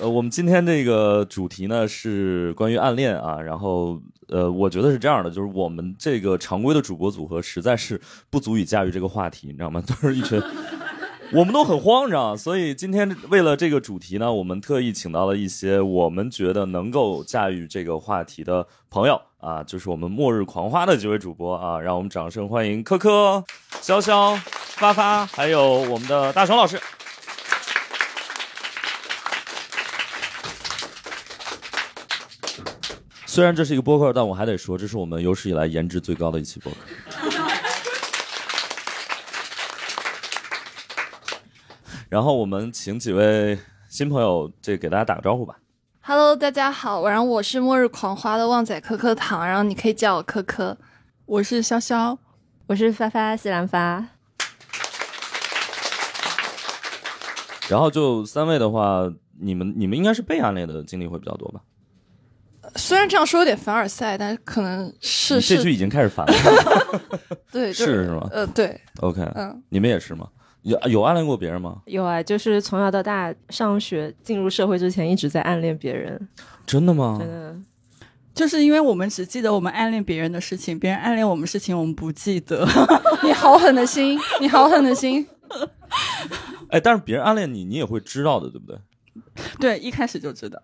呃，我们今天这个主题呢是关于暗恋啊，然后呃，我觉得是这样的，就是我们这个常规的主播组合实在是不足以驾驭这个话题，你知道吗？都是一群，我们都很慌，张？所以今天为了这个主题呢，我们特意请到了一些我们觉得能够驾驭这个话题的朋友啊，就是我们末日狂花的几位主播啊，让我们掌声欢迎科科、潇潇、发发，还有我们的大熊老师。虽然这是一个播客，但我还得说，这是我们有史以来颜值最高的一期播客。然后我们请几位新朋友，这给大家打个招呼吧。Hello，大家好，然后我是末日狂花的旺仔可可糖，然后你可以叫我可可。我是潇潇，我是发发西兰发。然后就三位的话，你们你们应该是被暗恋的经历会比较多吧？虽然这样说有点凡尔赛，但是可能是这句，已经开始烦了。对，就是是吗呃，对，OK，嗯，你们也是吗？有有暗恋过别人吗？有啊，就是从小到大上学进入社会之前一直在暗恋别人，真的吗？真的。就是因为我们只记得我们暗恋别人的事情，别人暗恋我们事情我们不记得。你好狠的心，你好狠的心。哎，但是别人暗恋你，你也会知道的，对不对？对，一开始就知道，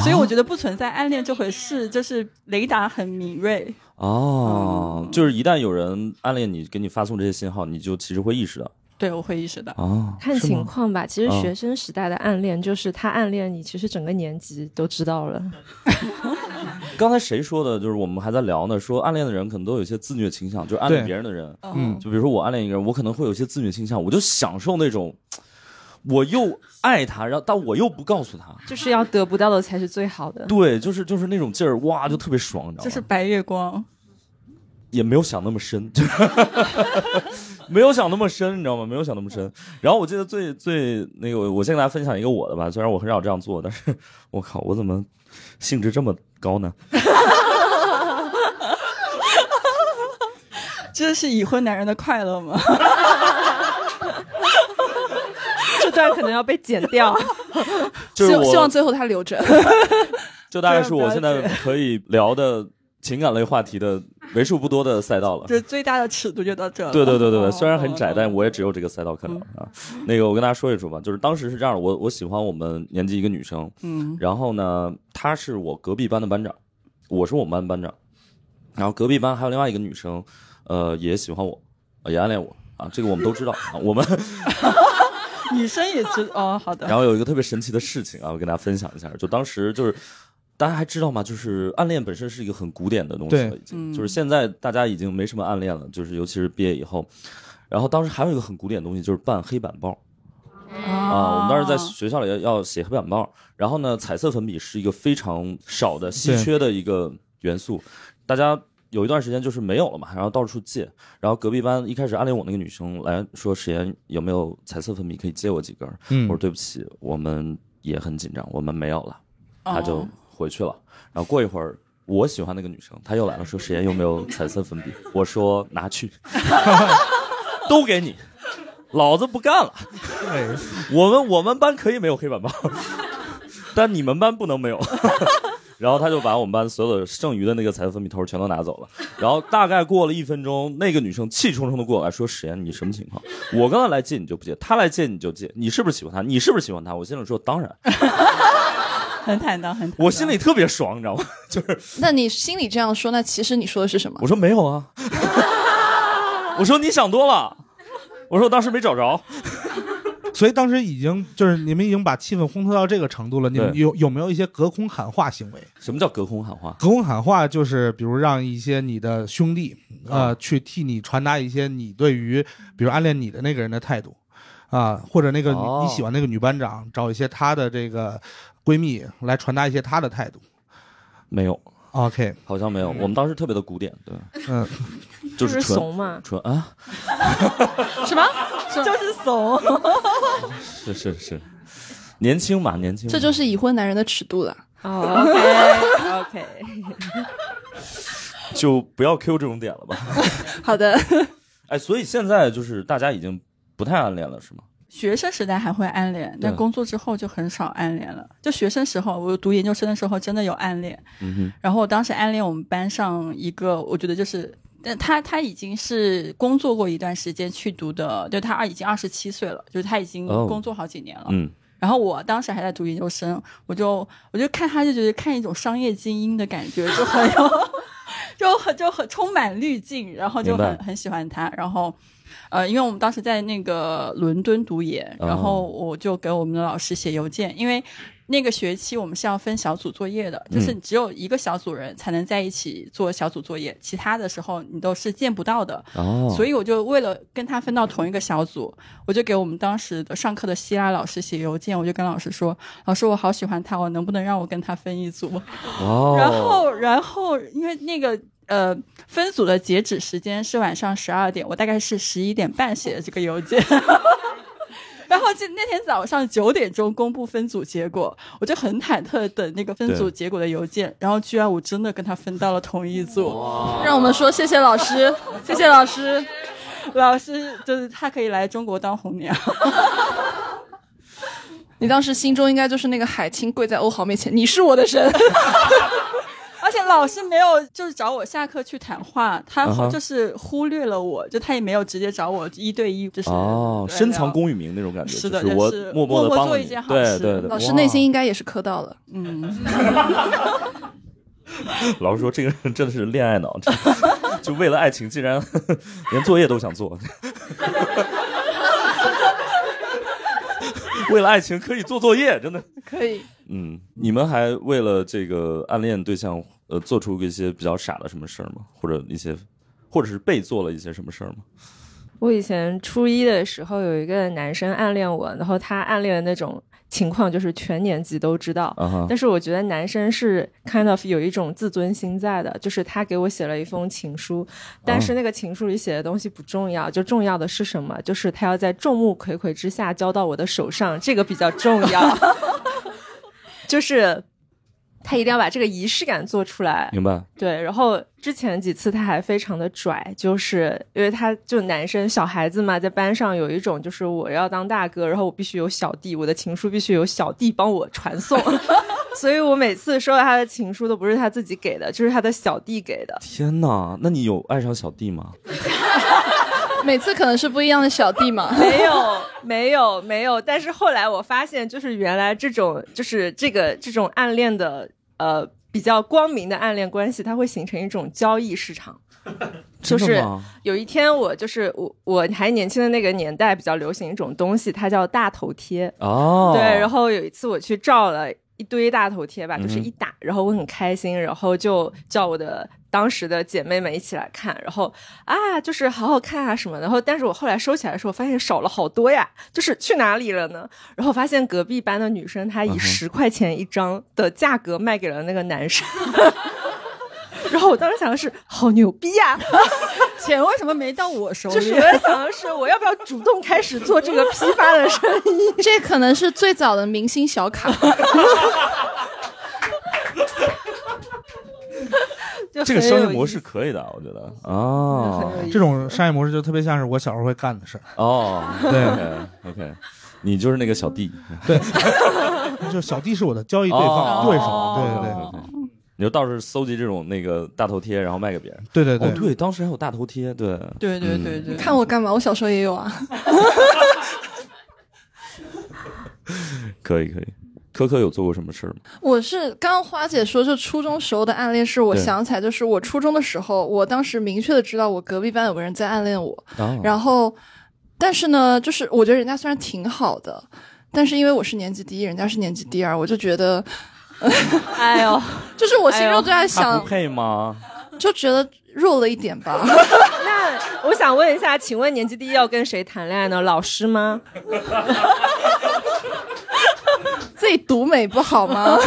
所以我觉得不存在暗恋这回事，就是雷达很敏锐。哦，就是一旦有人暗恋你，给你发送这些信号，你就其实会意识到。对，我会意识到。哦，看情况吧，其实嗯学生时代的暗恋就是他暗恋你，其实整个年级都知道了。刚才谁说的？就是我们还在聊呢，说暗恋的人可能都有一些自虐倾向，就是暗恋别人的人，嗯，就比如说我暗恋一个人，我可能会有一些自虐倾向，我就享受那种，我又爱他，然后但我又不告诉他，就是要得不到的才是最好的。对，就是就是那种劲儿，哇，就特别爽，你知道吗？就是白月光。也没有想那么深，就 没有想那么深，你知道吗？没有想那么深。然后我记得最最那个，我先给大家分享一个我的吧，虽然我很少这样做，但是我靠，我怎么兴致这么高呢？这是已婚男人的快乐吗？这段可能要被剪掉。希 就是希望最后他留着。就大概是我现在可以聊的情感类话题的为数不多的赛道了。就是最大的尺度就到这了。对对对对对，哦虽然很窄，但我也只有这个赛道可聊啊。那个，我跟大家说一说吧，就是当时是这样的，我我喜欢我们年级一个女生，嗯然后呢，她是我隔壁班的班长，我是我们班班长，然后隔壁班还有另外一个女生，呃，也喜欢我，呃也暗恋我啊，这个我们都知道啊。我们 女生也知哦，好的。然后有一个特别神奇的事情啊，我跟大家分享一下，就当时就是。大家还知道吗？就是暗恋本身是一个很古典的东西了，对已经、嗯就是现在大家已经没什么暗恋了，就是尤其是毕业以后。然后当时还有一个很古典的东西，就是办黑板报。啊，我们当时在学校里要要写黑板报，然后呢，彩色粉笔是一个非常少的、稀缺的一个元素，大家有一段时间就是没有了嘛，然后到处借，然后隔壁班一开始暗恋我那个女生来说，史岩有没有彩色粉笔可以借我几根我说对不起，我们也很紧张，我们没有了，哦。他就回去了，然后过一会儿。我喜欢那个女生，她又来了，说：“史岩有没有彩色粉笔？”我说：“拿去，都给你，老子不干了。”，我们我们班可以没有黑板报，但你们班不能没有。然后他就把我们班所有的剩余的那个彩色粉笔头全都拿走了。然后大概过了一分钟，那个女生气冲冲的过来说：“史岩，你什么情况？我刚才来借你就不借，他来借你就借，你是不是喜欢他？你是不是喜欢他？”我心里说：“当然。很坦荡，很坦”荡我心里特别爽，你知道吗？就是那你心里这样说，那其实你说的是什么我？说没有啊，我说你想多了，我说我当时没找着。所以当时已经就是你们已经把气氛烘托到这个程度了，你们有有没有一些隔空喊话行为？什么叫隔空喊话？隔空喊话就是比如让一些你的兄弟啊呃去替你传达一些你对于比如暗恋你的那个人的态度啊，或者那个你喜欢那个女班长找一些她的这个闺蜜来传达一些她的态度。没有，OK，好像没有。我们当时特别的古典，对，嗯，就就是怂嘛。纯啊，什么？就是怂。是是是，年轻嘛，年轻嘛。这就是已婚男人的尺度了。哦，OK OK，就不要 Q 这种点了吧。好的，哎，所以现在就是大家已经不太暗恋了，是吗？学生时代还会暗恋，但工作之后就很少暗恋了。就学生时候，我读研究生的时候真的有暗恋，嗯哼，然后我当时暗恋我们班上一个，我觉得就是。但他他已经是工作过一段时间去读的，就他二已经二十七岁了，就是他已经哦工作好几年了。嗯，然后我当时还在读研究生，我就我就看他就觉得看一种商业精英的感觉，就很有，就很就很充满滤镜，然后就很很喜欢他。然后，呃，因为我们当时在那个伦敦读研，哦然后我就给我们的老师写邮件，因为。那个学期我们是要分小组作业的，就是嗯只有一个小组人才能在一起做小组作业，其他的时候你都是见不到的。哦，所以我就为了跟他分到同一个小组，我就给我们当时的上课的希腊老师写邮件，我就跟老师说：“老师，我好喜欢他，我能不能让我跟他分一组？”哦，然后，然后因为那个呃分组的截止时间是晚上十二点，我大概是十一点半写的这个邮件。然后就那天早上九点钟公布分组结果，我就很忐忑地等那个分组结果的邮件，然后居然我真的跟他分到了同一组。让我们说谢谢老师，谢谢老师。老师就是他可以来中国当红娘。你当时心中应该就是那个海清跪在欧豪面前，你是我的神。而且老师没有就是找我下课去谈话，他就是忽略了我，就他也没有直接找我一对一，就是哦，深藏功与名那种感觉，是的就是我默默做一件好事对对对，老师内心应该也是磕到了。嗯，老师说这个人真的是恋爱脑，就为了爱情竟然 连作业都想做，为了爱情可以做作业，真的。可以，嗯，你们还为了这个暗恋对象，呃，做出一些比较傻的什么事儿吗？或者一些，或者是被做了一些什么事儿吗？我以前初一的时候有一个男生暗恋我，然后他暗恋的那种情况就是全年级都知道。但是我觉得男生是 kind of 有一种自尊心在的，就是他给我写了一封情书，但是那个情书里写的东西不重要，就重要的是什么？就是他要在众目睽睽之下交到我的手上，这个比较重要。就是他一定要把这个仪式感做出来，明白。对，然后之前几次他还非常的拽，就是因为他就男生小孩子嘛，在班上有一种就是我要当大哥，然后我必须有小弟，我的情书必须有小弟帮我传送，所以我每次收到他的情书都不是他自己给的，就是他的小弟给的。天哪，那你有爱上小弟吗？每次可能是不一样的小弟嘛。没有，没有，没有。但是后来我发现，就是原来这种就是这个这种暗恋的呃比较光明的暗恋关系，它会形成一种交易市场。就是真的吗有一天，我就是我我还年轻的那个年代，比较流行一种东西，它叫大头贴。哦，对，然后有一次我去照了一堆大头贴吧，就是一打，然后我很开心，然后就叫我的当时的姐妹们一起来看，然后啊，就是好好看啊什么的。然后，但是我后来收起来的时候，发现少了好多呀，就是去哪里了呢？然后发现隔壁班的女生她以十块钱一张的价格卖给了那个男生。然后我当时想的是，好牛逼呀、钱为什么没到我手里？就是我在想的是，我要不要主动开始做这个批发的生意？这可能是最早的明星小卡，就这个商业模式可以的，我觉得哦很有意思这种商业模式就特别像是我小时候会干的事儿。哦，对，OK 你就是那个小弟，对 就小弟是我的交易对哦方、对手，对对对对，你就到处搜集这种那个大头贴，然后卖给别人。对对对对，哦对，当时还有大头贴，对，对对对嗯对，看我干嘛？我小时候也有啊。可以可以。科科有做过什么事儿吗？我是刚刚花姐说，就初中时候的暗恋，是我想起来，就是我初中的时候，我当时明确的知道我隔壁班有个人在暗恋我，啊然后，但是呢，就是我觉得人家虽然挺好的，但是因为我是年级第一，人家是年级第二，我就觉得，哎呦，就是我心中就在他想不，配吗？就觉得弱了一点吧。那我想问一下，请问年级第一要跟谁谈恋爱呢？老师吗？自己独美不好吗？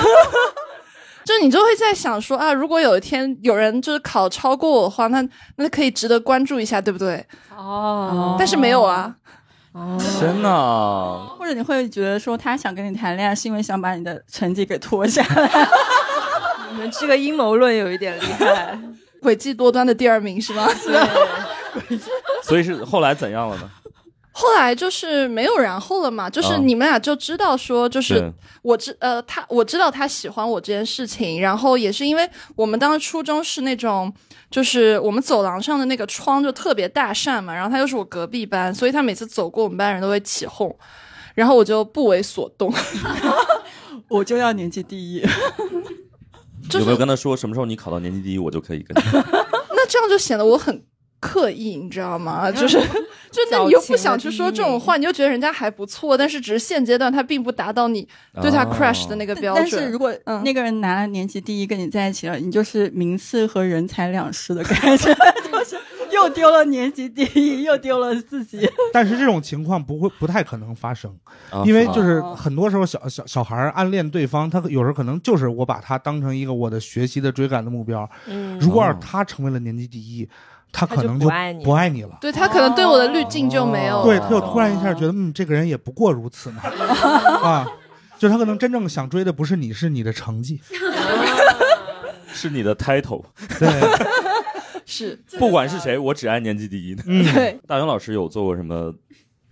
就你就会在想说啊，如果有一天有人就是考超过我的话，那那可以值得关注一下，对不对？哦但是没有啊，哦，天呐！或者你会觉得说他想跟你谈恋爱，是因为想把你的成绩给拖下来。你们这个阴谋论有一点厉害。诡计多端的第二名是吗？所以是后来怎样了呢？后来就是没有然后了嘛，就是啊你们俩就知道说，就是我知呃他我知道他喜欢我这件事情，然后也是因为我们当时初中是那种，就是我们走廊上的那个窗就特别大扇嘛，然后他又是我隔壁班，所以他每次走过我们班人都会起哄，然后我就不为所动，我就要年级第一，就是有没有跟他说什么时候你考到年级第一，我就可以跟你？那这样就显得我很刻意，你知道吗？就是，就那你又不想去说这种话，你就觉得人家还不错，但是只是现阶段他并不达到你对他哦 crush 的那个标准但是。如果嗯那个人拿了年级第一跟你在一起了，你就是名次和人财两失的感觉，就是又丢了年级第一，又丢了自己。但是这种情况不会不太可能发生，啊因为就是哦很多时候小小小孩儿暗恋对方，他有时候可能就是我把他当成一个我的学习的追赶的目标。嗯如果要哦是他成为了年级第一，他他可能不爱你不爱你了。对他可能对我的滤镜就没有了。对他就突然一下觉得，嗯，这个人也不过如此嘛，啊，就他可能真正想追的不是你，是你的成绩。是你的 title，对，是，不管是谁，我只爱年级第一。嗯，对，大勇老师有做过什么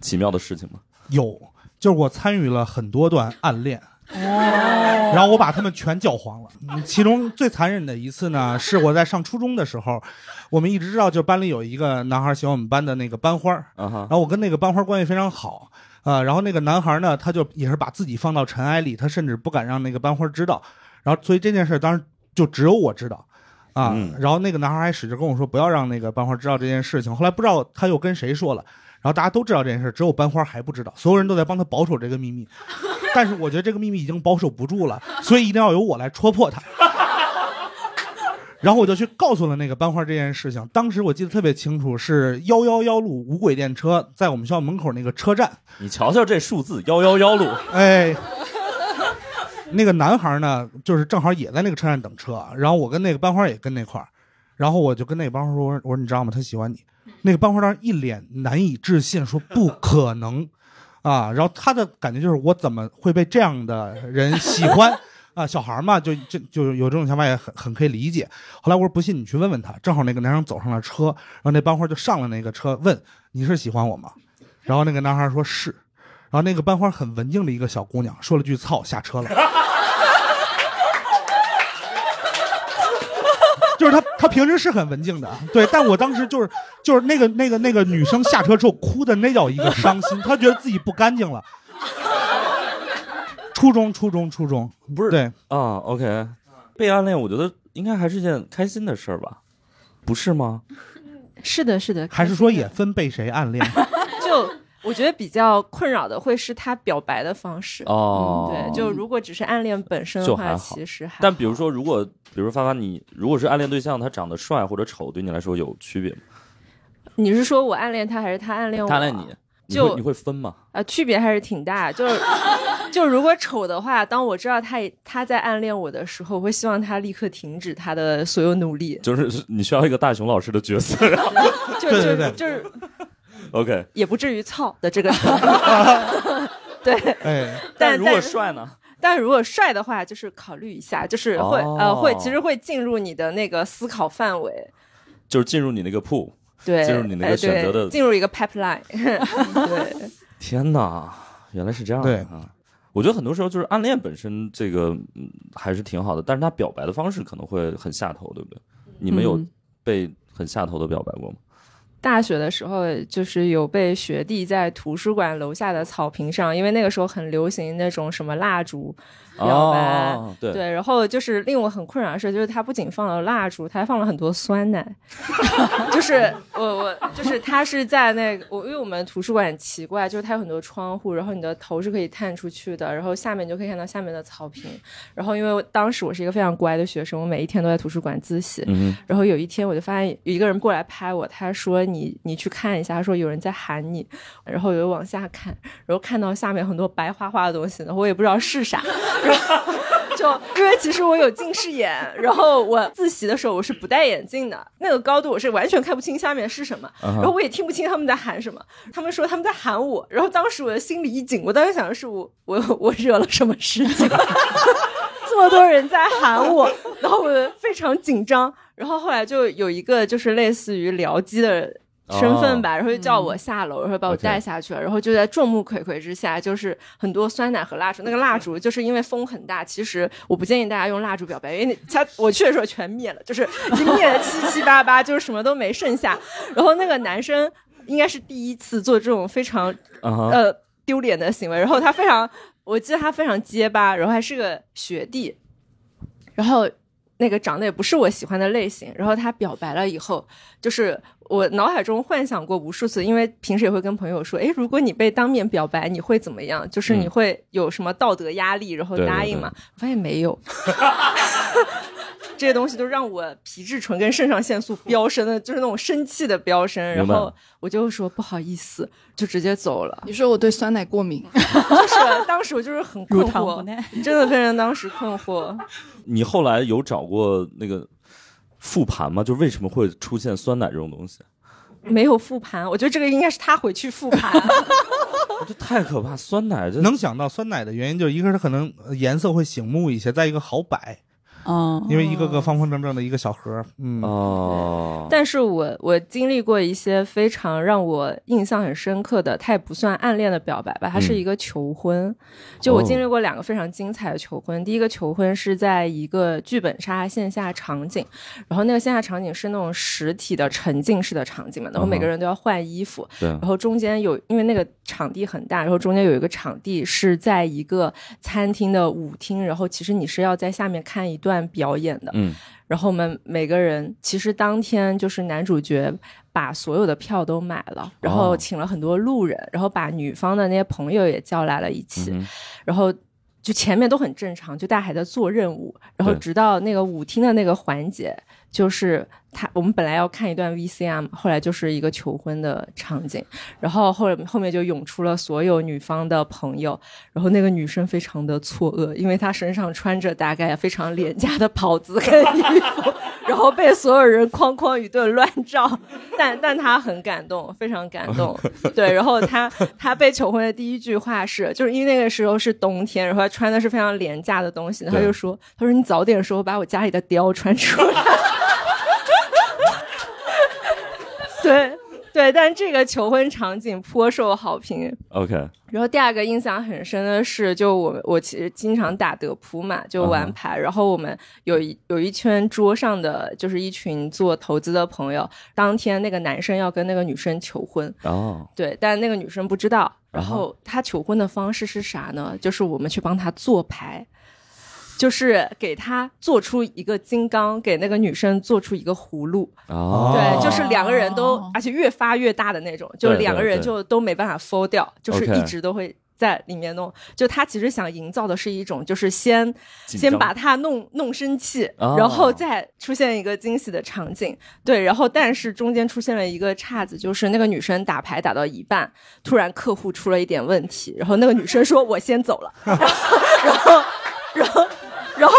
奇妙的事情吗？有，就是我参与了很多段暗恋。然后我把他们全搅黄了。嗯其中最残忍的一次呢，是我在上初中的时候，我们一直知道，就班里有一个男孩喜欢我们班的那个班花然，后我跟那个班花关系非常好啊、然后那个男孩呢，他就也是把自己放到尘埃里，他甚至不敢让那个班花知道。然后所以这件事当时就只有我知道。啊，嗯然后那个男孩还使劲跟我说不要让那个班花知道这件事情。后来不知道他又跟谁说了，然后大家都知道这件事，只有班花还不知道，所有人都在帮他保守这个秘密。但是我觉得这个秘密已经保守不住了，所以一定要由我来戳破它。然后我就去告诉了那个班花这件事情。当时我记得特别清楚，是幺幺幺路无轨电车在我们学校门口那个车站。你瞧瞧这数字幺幺幺路，哎，那个男孩呢，就是正好也在那个车站等车，然后我跟那个班花也跟那块儿，然后我就跟那个班花说：“我说你知道吗？他喜欢你。”那个班花当时一脸难以置信，说：“不可能啊！”然后他的感觉就是我怎么会被这样的人喜欢？啊，小孩嘛，就就就有这种想法，也很很可以理解。后来我说不信你去问问他，正好那个男生走上了车，然后那班花就上了那个车，问你是喜欢我吗？然后那个男孩说是，然后那个班花很文静的一个小姑娘说了句“操”，下车了。就是他他平时是很文静的，对，但我当时就是就是那个那个那个女生下车之后哭的那叫一个伤心，她觉得自己不干净了。初中，初中，初中，不是对，啊，OK，被暗恋，我觉得应该还是件开心的事儿吧，不是吗？是的，是的，还是说也分被谁暗恋？就我觉得比较困扰的会是他表白的方式。哦，对，就如果只是暗恋本身的话，其实还但比如说，如果比如发发你如果是暗恋对象，他长得帅或者丑，对你来说有区别吗？你是说我暗恋他，还是他暗恋我？他暗恋你，你就会你会分吗？啊，区别还是挺大。就是 就如果丑的话，当我知道他他在暗恋我的时候，我会希望他立刻停止他的所有努力。就是你需要一个大熊老师的角色，然后 就对对对就就是 OK。也不至于操的这个。对，哎，但如果帅呢？但如果帅的话，就是考虑一下，就是会、哦呃会其实会进入你的那个思考范围。就是进入你那个 pool。对，进入你那个哎选择的对进入一个 pipeline。对，天哪，原来是这样对啊！我觉得很多时候就是暗恋本身这个嗯还是挺好的，但是他表白的方式可能会很下头，对不对？你们有嗯被很下头的表白过吗？大学的时候，就是有被学弟在图书馆楼下的草坪上，因为那个时候很流行那种什么蜡烛表白。哦，对，对，然后就是令我很困扰的事，就是他不仅放了蜡烛，他还放了很多酸奶。就是我我就是他是在那个我，因为我们图书馆很奇怪，就是它有很多窗户，然后你的头是可以探出去的，然后下面你就可以看到下面的草坪。然后因为当时我是一个非常乖的学生，我每一天都在图书馆自习。嗯然后有一天我就发现有一个人过来拍我，他说你你去看一下，他说有人在喊你，然后我就往下看，然后看到下面很多白花花的东西呢，我也不知道是啥，然后就，因为其实我有近视眼，然后我自习的时候我是不戴眼镜的，那个高度我是完全看不清下面是什么，然后我也听不清他们在喊什么。他们说他们在喊我，然后当时我的心里一紧，我当时想的是我我 我惹了什么事情，这么多人在喊我，然后我非常紧张。然后后来就有一个就是类似于僚机的身份吧，然后就叫我下楼，然后把我带下去了，然后就在众目睽睽之下，就是很多酸奶和蜡烛。那个蜡烛就是因为风很大，其实我不建议大家用蜡烛表白，因为它我去的时候全灭了，就是已经灭了七七八八，就是什么都没剩下。然后那个男生应该是第一次做这种非常呃丢脸的行为，然后他非常，我记得他非常结巴，然后还是个学弟，然后那个长得也不是我喜欢的类型，然后他表白了以后，就是我脑海中幻想过无数次，因为平时也会跟朋友说，哎，如果你被当面表白，你会怎么样？就是你嗯会有什么道德压力，然后答应吗？我发现没有。这些东西都让我皮质醇跟肾上腺素飙升的，就是那种生气的飙升，然后我就说不好意思，就直接走了。你说我对酸奶过敏，就是当时我就是很困惑，真的非常当时困惑。你后来有找过那个复盘吗？就为什么会出现酸奶这种东西？没有复盘，我觉得这个应该是他回去复盘。这太可怕！酸奶这能想到酸奶的原因，就是一个是可能呃颜色会醒目一些，再一个好摆，嗯，因为一个个方方正正的一个小盒，嗯，哦，但是我我经历过一些非常让我印象很深刻的，它也不算暗恋的表白吧，它是一个求婚。就我经历过两个非常精彩的求婚，第一个求婚是在一个剧本杀线下场景，然后那个线下场景是那种实体的沉浸式的场景嘛，然后每个人都要换衣服，对。然后中间有，因为那个场地很大，然后中间有一个场地是在一个餐厅的舞厅，然后其实你是要在下面看一段表演的。嗯，然后我们每个人其实当天就是男主角把所有的票都买了，然后哦请了很多路人，然后把女方的那些朋友也叫来了一起，嗯然后。就前面都很正常，就大家还在做任务，然后直到那个舞厅的那个环节，就是他我们本来要看一段 VCR 嘛，后来就是一个求婚的场景，然后后后面就涌出了所有女方的朋友，然后那个女生非常的错愕，因为她身上穿着大概非常廉价的袍子跟衣服，然后被所有人哐哐一顿乱照，但但她很感动，非常感动。对，然后她她被求婚的第一句话是，就是因为那个时候是冬天，然后她穿的是非常廉价的东西，她就说，她说你早点说，我把我家里的貂穿出来。对对，但这个求婚场景颇受好评。，OK，然后第二个印象很深的是，就我我其实经常打德扑嘛，就玩牌。然后我们有一有一圈桌上的就是一群做投资的朋友，当天那个男生要跟那个女生求婚，哦，对，但那个女生不知道。然啊后他求婚的方式是啥呢？就是我们去帮他做牌。就是给他做出一个金刚，给那个女生做出一个葫芦，哦，对，就是两个人都哦，而且越发越大的那种，就两个人就都没办法 fold 掉，就是一直都会在里面弄。就他其实想营造的是一种，就是先先把他弄弄生气，哦然后再出现一个惊喜的场景。对，然后但是中间出现了一个岔子，就是那个女生打牌打到一半，突然客户出了一点问题，然后那个女生说：“ 我先走了。” 然后，然后。然后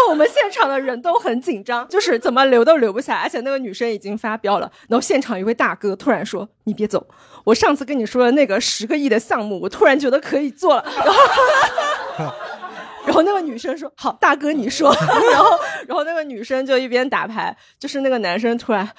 我们现场的人都很紧张，就是怎么留都留不下来，而且那个女生已经发飙了。然后现场一位大哥突然说：“你别走，我上次跟你说的那个十个亿的项目，我突然觉得可以做了。”然后，然后那个女生说：“好，大哥你说。”然后，然后那个女生就一边打牌，就是那个男生突然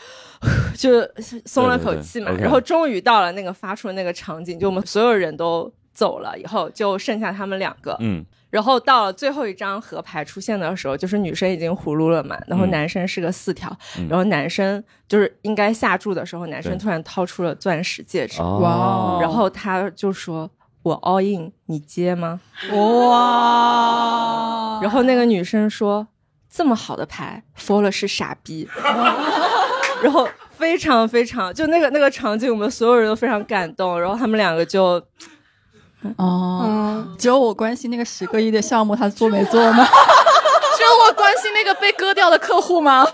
就松了口气嘛。对对对然后终于到了那个发出的那个场景，就我们所有人都走了以后，就剩下他们两个。嗯，然后到了最后一张合牌出现的时候，就是女生已经葫芦了嘛，然后嗯。男生是个四条，嗯。然后男生就是应该下注的时候，男生突然掏出了钻石戒指，哦，哇哦然后他就说：“我 all in，你接吗？哇？”然后那个女生说：“这么好的牌，fold 了是傻逼。”然后非常非常就那个那个场景，我们所有人都非常感动，然后他们两个就哦，嗯，只有我关心那个十个亿的项目，他做没做吗？只有我关心那个被割掉的客户吗？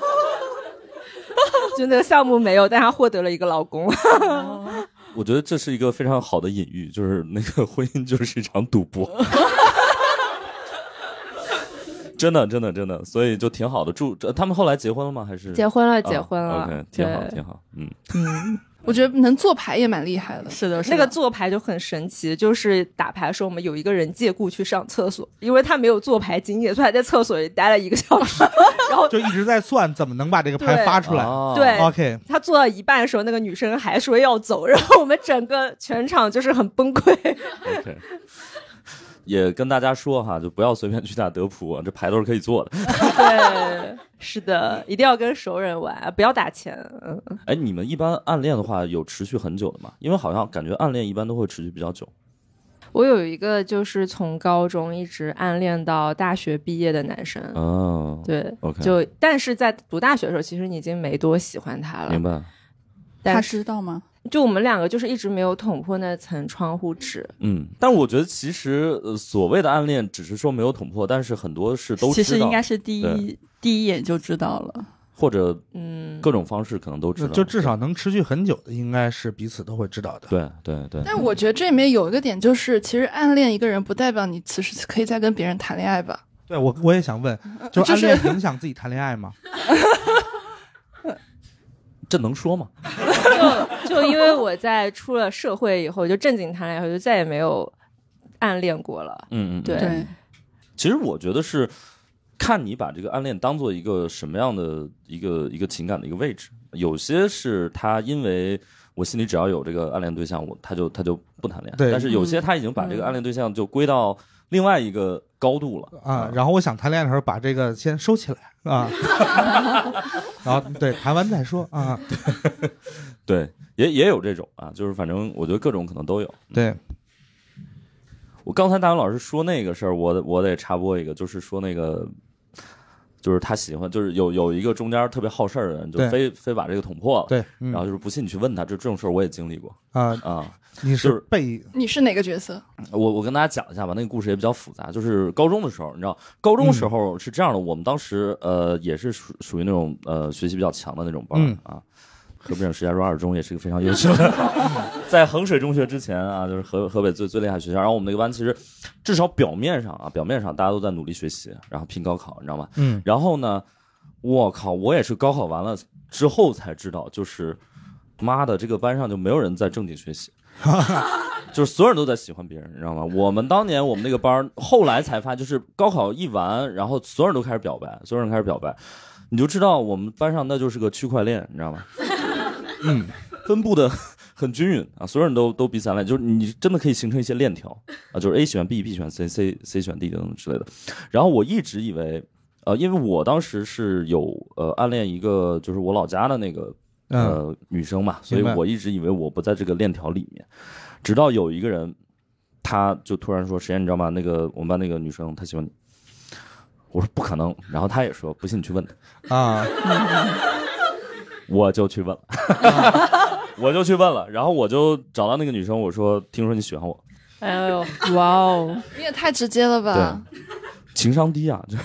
就那个项目没有，但他获得了一个老公。我觉得这是一个非常好的隐喻，就是那个婚姻就是一场赌博。真的真的真的，所以就挺好的。祝这他们后来结婚了吗？还是结婚了，啊结婚了 OK，挺好对挺好。嗯，嗯，我觉得能做牌也蛮厉害的。是的，是那个做牌就很神奇，就是打牌的时候，我们有一个人借故去上厕所，因为他没有做牌经验，所以他在厕所里待了一个小时，然后就一直在算怎么能把这个牌发出来。哦对 OK，他做到一半的时候，那个女生还说要走，然后我们整个全场就是很崩溃。OK，也跟大家说哈，就不要随便去打德扑，这牌都是可以做的。对，是的，一定要跟熟人玩，不要打钱。嗯，哎，你们一般暗恋的话有持续很久的吗？因为好像感觉暗恋一般都会持续比较久。我有一个就是从高中一直暗恋到大学毕业的男生，哦，对 OK 就但是在读大学的时候，其实你已经没多喜欢他了明。白。他但是知道吗？就我们两个就是一直没有捅破那层窗户纸。嗯，但我觉得其实呃所谓的暗恋，只是说没有捅破，但是很多事都，其实应该是第一第一眼就知道了。或者嗯，各种方式可能都知道，就至少能持续很久的，应该是彼此都会知道的。对对对。但我觉得这里面有一个点，就是其实暗恋一个人，不代表你此时可以再跟别人谈恋爱吧？对我我也想问，就是暗恋影响自己谈恋爱吗？这能说吗？就就因为我在出了社会以后，就正经谈恋爱以后，就再也没有暗恋过了。嗯嗯，嗯对对，其实我觉得是看你把这个暗恋当做一个什么样的一个一个情感的一个位置。有些是他因为我心里只要有这个暗恋对象，我他就他就不谈恋爱。对但是有些他已经把这个暗恋对象就归到另外一个高度了。啊，然后我想谈恋爱的时候把这个先收起来啊，然后对谈完再说啊，对，也也有这种啊，就是反正我觉得各种可能都有。对，我刚才大勇老师说那个事儿，我得我得插播一个，就是说那个，就是他喜欢，就是有有一个中间特别好事儿的人，就非非把这个捅破了，对，嗯然后就是不信你去问他，这这种事儿我也经历过啊，啊。你就是是被你是哪个角色？我我跟大家讲一下吧，那个故事也比较复杂，就是高中的时候，你知道，高中的时候是这样的，我们当时呃也是属属于那种呃学习比较强的那种班啊。河北省石家庄二中也是一个非常优秀的，在衡水中学之前啊，就是河河北最最厉害学校。然后我们那个班其实至少表面上啊，表面上大家都在努力学习，然后拼高考，你知道吗？嗯然后呢，我靠，我也是高考完了之后才知道，就是妈的，这个班上就没有人在正经学习，就是所有人都在喜欢别人，你知道吗？我们当年我们那个班，后来才发，就是高考一完，然后所有人都开始表白，所有人开始表白，你就知道我们班上那就是个区块链，你知道吗？嗯，分布的很均匀啊，所有人都都彼此暗恋，就是你真的可以形成一些链条啊，就是 A 喜欢 B，B 喜欢 C，C C 喜欢 D 等等之类的。然后我一直以为，呃，因为我当时是有呃暗恋一个就是我老家的那个嗯呃女生嘛，所以我一直以为我不在这个链条里面，直到有一个人，他就突然说：“实验，你知道吗？那个我们班那个女生她喜欢你。”我说不可能，然后他也说不信你去问他。啊，我就去问了，我就去问了，然后我就找到那个女生，我说：“听说你喜欢我，哎呦，哇哦，你也太直接了吧！情商低啊。就”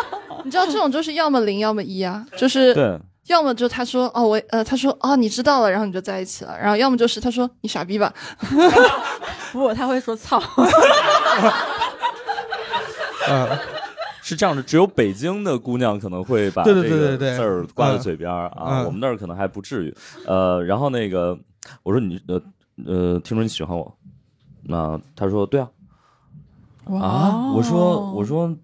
你知道这种就是要么零，要么一啊，就是对，要么就他说哦我呃他说哦你知道了，然后你就在一起了，然后要么就是他说你傻逼吧，不，他会说操，呃，是这样的，只有北京的姑娘可能会把这个字儿挂在嗯嘴边儿啊，嗯我们那儿可能还不至于。呃，然后那个我说你呃呃，听说你喜欢我，那他说对啊啊，我说我说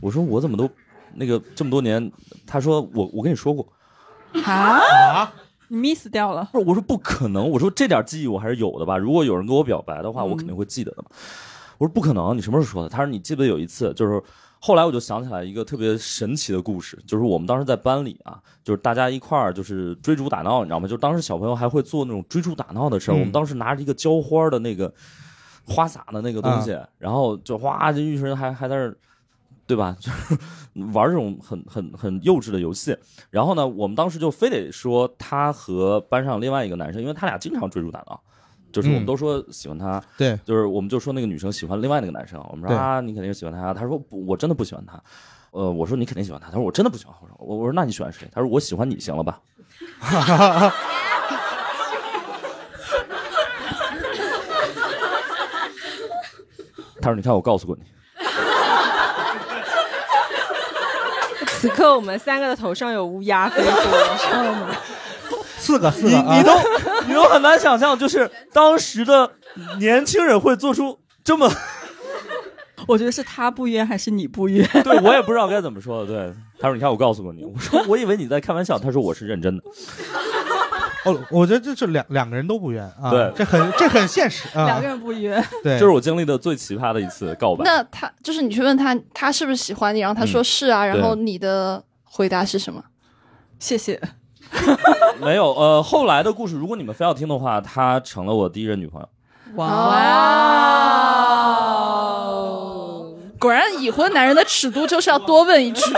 我说我怎么都那个这么多年，他说我我跟你说过。啊，啊，你 miss 掉了，不是，我说不可能，我说这点记忆我还是有的吧。如果有人跟我表白的话，我肯定会记得的嘛。我说不可能，你什么时候说的？他说你记不记得有一次，就是后来我就想起来一个特别神奇的故事，就是我们当时在班里啊，就是大家一块儿就是追逐打闹，你知道吗？就当时小朋友还会做那种追逐打闹的事儿。嗯我们当时拿着一个浇花的那个花洒的那个东西，然后就哗，这一群人还还在那儿。对吧？就是玩这种很很很幼稚的游戏，然后呢，我们当时就非得说他和班上另外一个男生，因为他俩经常追逐打闹，就是我们嗯。都说喜欢他，对，就是我们就说那个女生喜欢另外那个男生，我们说对。啊，你肯定是喜欢他，他说不，我真的不喜欢他，呃，我说你肯定喜欢他，他说我真的不喜欢，我说我我说那你喜欢谁？他说我喜欢你，行了吧？他说你看我告诉过你，此刻我们三个的头上有乌鸦飞过，知道吗？四个四你你都你都很难想象，就是当时的年轻人会做出这么，我觉得是他不约还是你不约？对我也不知道该怎么说了。对，他说：“你看，我告诉过你。”我说：“我以为你在开玩笑。”他说：“我是认真的。哦，我觉得这是两两个人都不约啊，对这很这很现实啊，两个人不约，对，这是我经历的最奇葩的一次告白。那他就是你去问他，他是不是喜欢你，然后他说是啊，然后你的回答是什么？谢谢。没有，呃，后来的故事，如果你们非要听的话，她成了我第一任女朋友。哇，果然已婚男人的尺度就是要多问一句。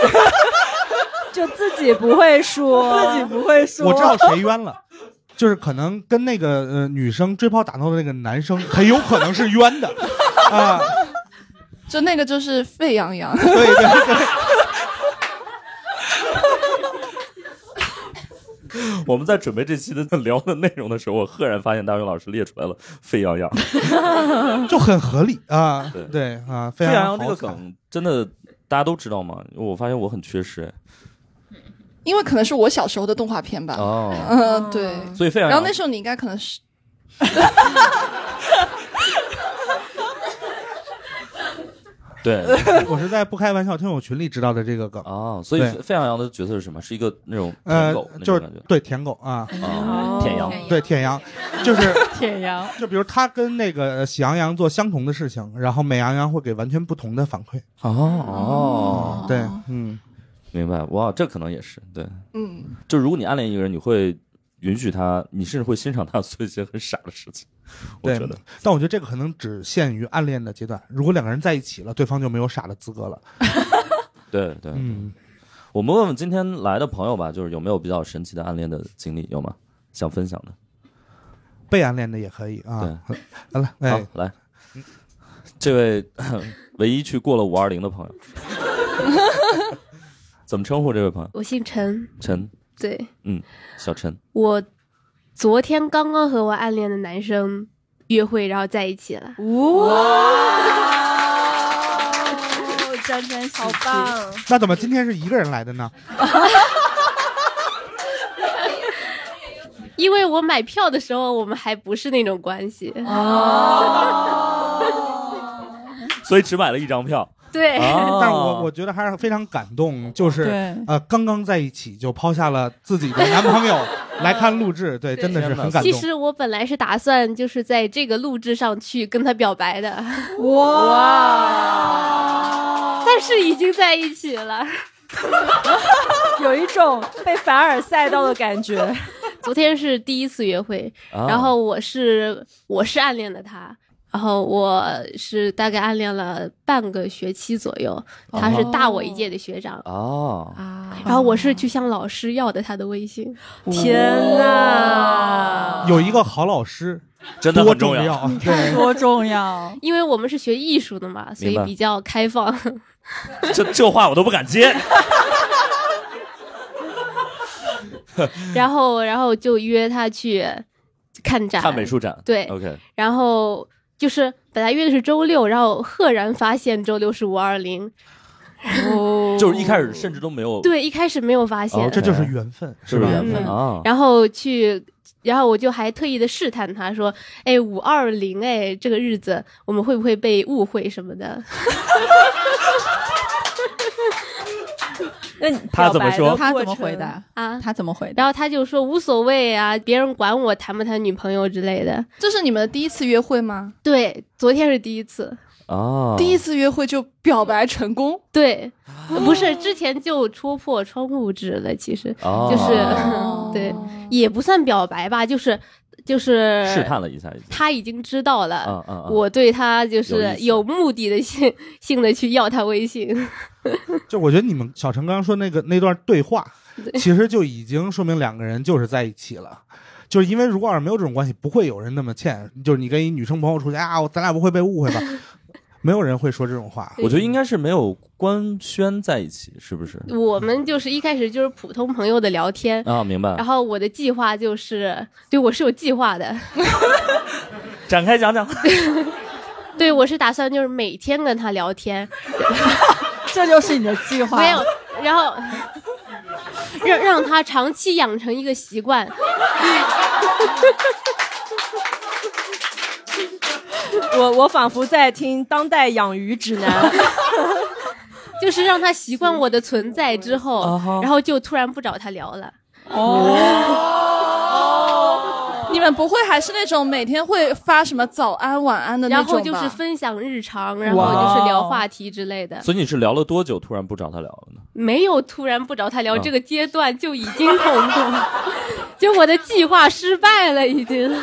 就自己不会说，自己不会说。我知道谁冤了，就是可能跟那个呃女生追跑打闹的那个男生很有可能是冤的。啊，就那个就是沸羊羊，对对对，我们在准备这期的聊的内容的时候，我赫然发现大勇老师列出来了沸羊羊。就很合理啊对，对啊，沸羊羊这个梗真的大家都知道吗？我发现我很缺失哎。因为可能是我小时候的动画片吧。哦，嗯，对。所以沸羊羊然后那时候你应该可能是，对。我是在不开玩笑听友群里知道的这个梗，哦，所以对。沸羊羊的角色是什么？是一个那种舔呃狗，那就是对舔狗啊，啊，舔羊。对舔羊，就是 舔羊，就比如他跟那个喜羊羊做相同的事情，然后美羊羊会给完全不同的反馈，哦哦，对，嗯，明白哇，这可能也是对。嗯，就如果你暗恋一个人，你会允许他，你甚至会欣赏他做一些很傻的事情。我觉得，但我觉得这个可能只限于暗恋的阶段，如果两个人在一起了，对方就没有傻的资格了，对对，嗯。我们问问今天来的朋友吧，就是有没有比较神奇的暗恋的经历，有吗？想分享的？被暗恋的也可以啊。好了，好哎，，来，这位 唯一去过了五二零的朋友，怎么称呼这位朋友？我姓陈，陈，对嗯，小陈。我昨天刚刚和我暗恋的男生约会，然后在一起了。哇！沾沾喜，好棒！那怎么今天是一个人来的呢？因为我买票的时候，我们还不是那种关系哦。所以只买了一张票。对，啊 但我我觉得还是非常感动，就是呃，刚刚在一起就抛下了自己的男朋友 来看录制，对，真的是很感动。其实我本来是打算就是在这个录制上去跟他表白的，哇！但是已经在一起了。有一种被凡尔赛到的感觉。昨天是第一次约会，啊然后我是我是暗恋的他，然后我是大概暗恋了半个学期左右，他是大我一届的学长，哦啊，然后我是去向老师要的他的微信，天哪！有一个好老师真的多很重要。重要，对，多重要！因为我们是学艺术的嘛，所以比较开放。这这话我都不敢接。然后，然后就约他去看展，看美术展。对，OK，然后就是本来约的是周六，然后赫然发现周六是五二零，哦就是一开始甚至都没有，对，一开始没有发现，哦，这就是缘分，吧？是吧缘分嗯啊？然后去，然后我就还特意的试探他说：“哎，五二零，哎，这个日子我们会不会被误会什么的 那你他怎么说表白的他怎么回？答？啊他怎么回？”答？然后他就说：“无所谓啊，别人管我谈不谈女朋友之类的。这是你们的第一次约会吗？”对，昨天是第一次，哦，第一次约会就表白成功？对，不是之前就戳破窗户纸了，其实哦就是、哦 对，也不算表白吧，就是就是试探了一下，他已经知道了。嗯嗯嗯，我对他就是有目的的性性的去要他微信，就我觉得你们小陈刚刚说那个那段对话，其实就已经说明两个人就是在一起了。就是因为如果要是没有这种关系，不会有人那么欠。就是你跟一女生朋友出去啊，咱俩不会被误会吧？没有人会说这种话。我觉得应该是没有官宣在一起，是不是？我们就是一开始就是普通朋友的聊天，啊，明白然。后我的计划就是，对我是有计划的，展开讲讲。对我是打算就是每天跟他聊天，这就是你的计划？没有，然后让让他长期养成一个习惯，我我仿佛在听当代养鱼指南。就是让他习惯我的存在之后，然后就突然不找他聊了。你们不会还是那种每天会发什么早安晚安的那然种吧？后就是分享日常，然后就是聊话题之类的。所以你是聊了多久，突然不找他聊了呢？没有突然不找他聊，啊这个阶段就已经恐怖，就我的计划失败了，已经。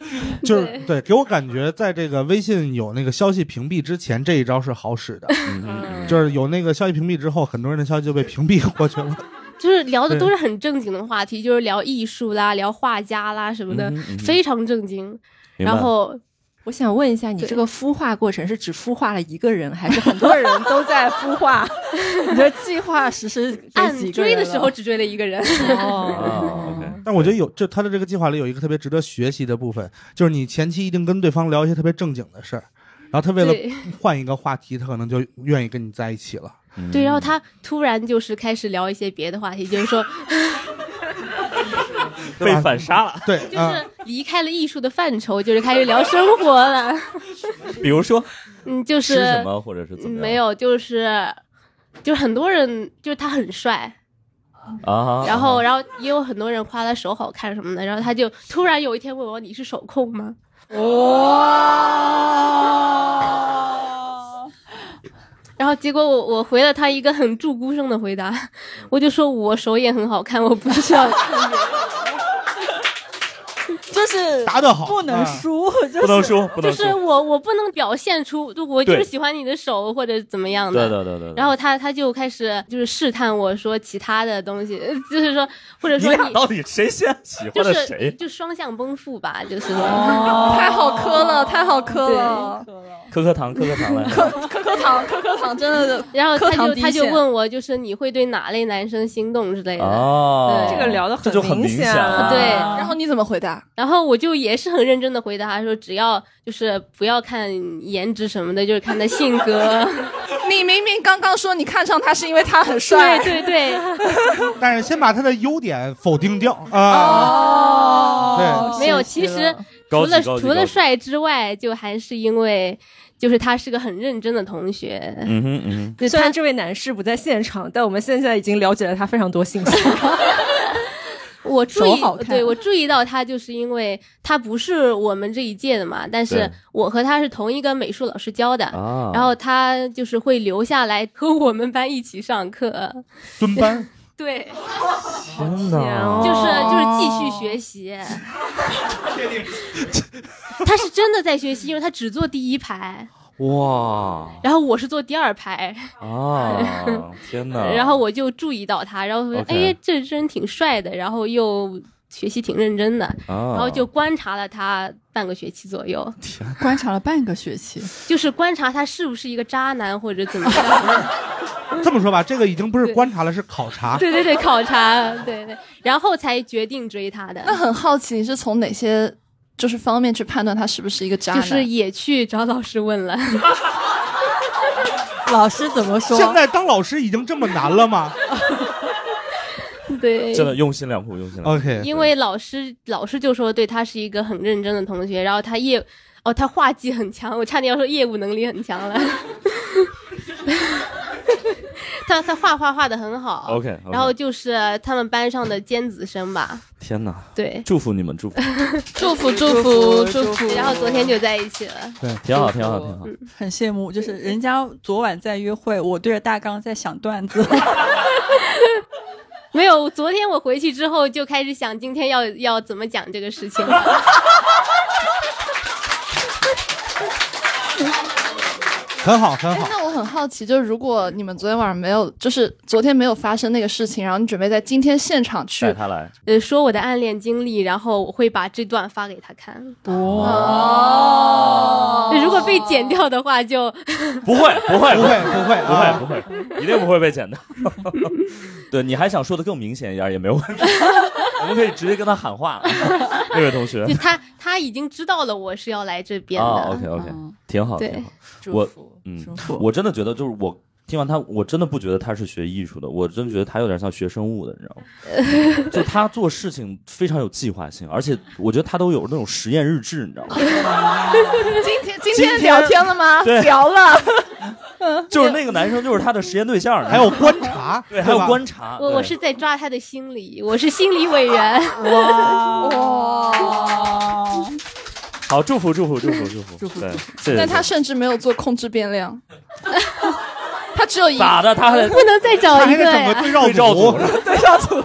就是对对，给我感觉在这个微信有那个消息屏蔽之前，这一招是好使的。嗯就是有那个消息屏蔽之后，很多人的消息就被屏蔽过去了。就是聊的都是很正经的话题，就是聊艺术啦、聊画家啦什么的，嗯嗯非常正经。然后我想问一下，你这个孵化过程是只孵化了一个人，还是很多人都在孵化？你的计划实施 按几个追的时候只追了一个人，啊哦，，OK，但我觉得有，就他的这个计划里有一个特别值得学习的部分，就是你前期一定跟对方聊一些特别正经的事儿，然后他为了换一个话题，他可能就愿意跟你在一起了。嗯对，然后他突然就是开始聊一些别的话题，就是说，被反杀了。对，就啊是离开了艺术的范畴，就是开始聊生活了。比如说嗯，就吃是什么，或者是怎么样？嗯没有，就是就很多人就是他很帅，啊。然后然后也有很多人夸他手好看什么的，然后他就突然有一天问我你是手控吗？哇然后结果我我回了他一个很注孤生的回答，我就说我手也很好看，我不需要看别人。就是答得好，不能啊输，就是不能输，不能输。就是我我不能表现出就我就是喜欢你的手或者怎么样的。对对对对。然后他他就开始就是试探我说其他的东西，呃 就是说或者说你俩到底谁先喜就是欢的谁？就双向奔赴吧，就是说。太好磕了，太好磕对了，磕磕糖，磕磕糖来。磕磕糖，磕磕糖，真的 然后他就他就问我，就是你会对哪类男生心动之类的。哦，这个聊的这就很明明显对。然后你怎么回答？然后我就也是很认真的回答他说，只要就是不要看颜值什么的，就是看他性格。你明明刚刚说你看上他是因为他很帅，对对对，但是先把他的优点否定掉啊。哦，没有，其实除了除了帅之外，就还是因为就是他是个很认真的同学。嗯哼嗯哼。虽然这位男士不在现场，但我们现在已经了解了他非常多信息。我注意好，对我注意到他，就是因为他不是我们这一届的嘛，但是我和他是同一个美术老师教的，啊，然后他就是会留下来和我们班一起上课，蹲班，对，天哪，就是就是继续学习。他是真的在学习，因为他只坐第一排，哇。然后我是坐第二排，啊，天哪！然后我就注意到他，然后说哎，这人挺帅的，然后又学习挺认真的，啊，然后就观察了他半个学期左右，观察了半个学期，就是观察他是不是一个渣男或者怎么样。这么说吧，这个已经不是观察了，是考察。对对对，考察，对对，然后才决定追他的。那很好奇你是从哪些就是方面去判断他是不是一个渣男？就是也去找老师问了，老师怎么说？现在当老师已经这么难了吗对，真的用心良苦，用心良苦。？OK，因为老师老师就说对他是一个很认真的同学，然后他业哦他画技很强，我差点要说业务能力很强了。他他画画画的很好 OK，然后就是他们班上的尖子生吧，天哪，对，祝福你们，祝福，祝福祝福祝福，然后昨天就在一起了。对挺好，挺好，挺好。很羡慕，就是人家昨晚在约会，我对着大纲在想段子。没有，昨天我回去之后就开始想今天要要怎么讲这个事情了。很好，很哎好。，那我很好奇，就是如果你们昨天晚上没有，就是昨天没有发生那个事情，然后你准备在今天现场带去，他来，呃，说我的暗恋经历，然后我会把这段发给他看。哦如果被剪掉的话就，不会，不会，不会，不会，不会，啊不会，一定不会被剪的。对，你还想说的更明显一点也没有问题，我们可以直接跟他喊话。那位同学就他他已经知道了我是要来这边的。啊，OK OK，嗯挺好，对挺好。我嗯 我真的觉得就是我听完他，我真的不觉得他是学艺术的，我真觉得他有点像学生物的，你知道吗？就他做事情非常有计划性，而且我觉得他都有那种实验日志，你知道吗？今天今天聊天了吗？聊了。就是那个男生就是他的实验对象，还有观察，对，还有观察。我我是在抓他的心理，我是心理委员。哇哇！好，祝福祝福祝福祝福 祝福。对，但他甚至没有做控制变量，他只有一咋的？他很 不能再找一个呀？对照组，对照组。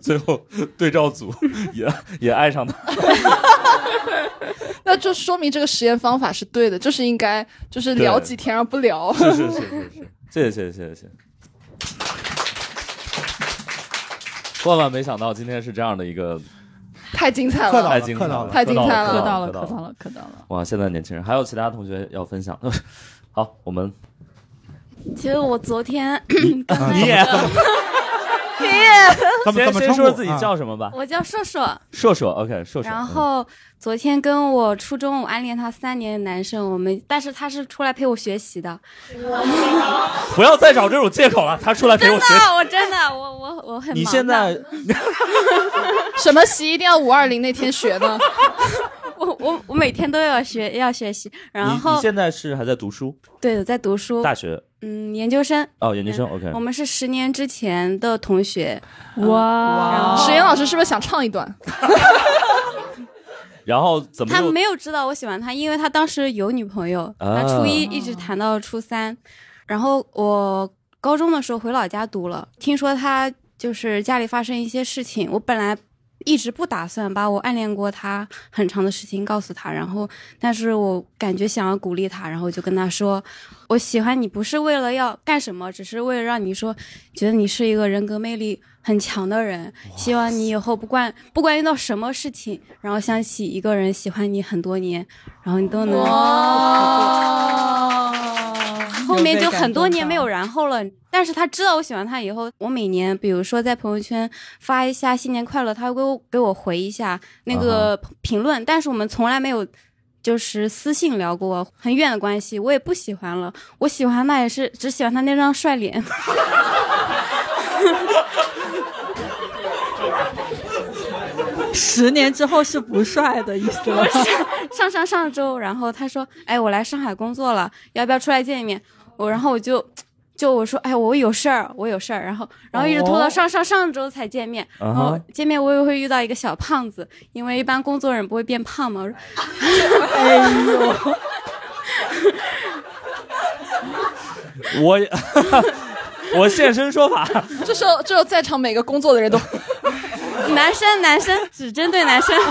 最后对照组也也爱上他，那就说明这个实验方法是对的，就是应该就是聊几天而不聊。是是是是是，谢谢谢谢谢谢谢。万万没想到今天是这样的一个太精彩了，太精彩了太精彩了磕到了，磕磕到了，磕到了。哇！现在年轻人还有其他同学要分享？好，我们其实我昨天 啊你也 怎么先怎么称呼先说自己啊叫什么吧。我叫硕硕，硕硕，OK，硕硕。然后昨天跟我初中我暗恋他三年的男生，我们但是他是出来陪我学习的，嗯不要再找这种借口了，他出来陪我学习。真的，我真的，我我我很忙的你现在 什么习一定要五二零那天学呢？我我我每天都要学要学习，然你你后现在是还在读书，对我在读书，大学嗯，研究生，哦，研究生，OK 我。们是十年之前的同学，哇史岩老师是不是想唱一段？然后怎么他没有知道我喜欢他，因为他当时有女朋友，啊他初一一直谈到初三，然后我高中的时候回老家读了，听说他就是家里发生一些事情，我本来。一直不打算把我暗恋过他很长的事情告诉他，然后，但是我感觉想要鼓励他，然后就跟他说，我喜欢你不是为了要干什么，只是为了让你说，觉得你是一个人格魅力很强的人，希望你以后不管不管遇到什么事情，然后想起一个人喜欢你很多年，然后你都能。后面就很多年没有然后了，但是他知道我喜欢他以后，我每年比如说在朋友圈发一下新年快乐，他会给我给我回一下那个评论，但是我们从来没有就是私信聊过很远的关系，我也不喜欢了，我喜欢那也是只喜欢他那张帅脸。十年之后是不帅的意思吗？上上上周，然后他说：“哎，我来上海工作了，要不要出来见一面？”我然后我就就我说：“哎，我有事儿，我有事儿。”然后然后一直拖到上上上周才见面。啊然后见面我也会遇到一个小胖子，因为一般工作人不会变胖嘛。我说我我现身说法，这时候，这时候在场每个工作的人都，男生男生只针对男生。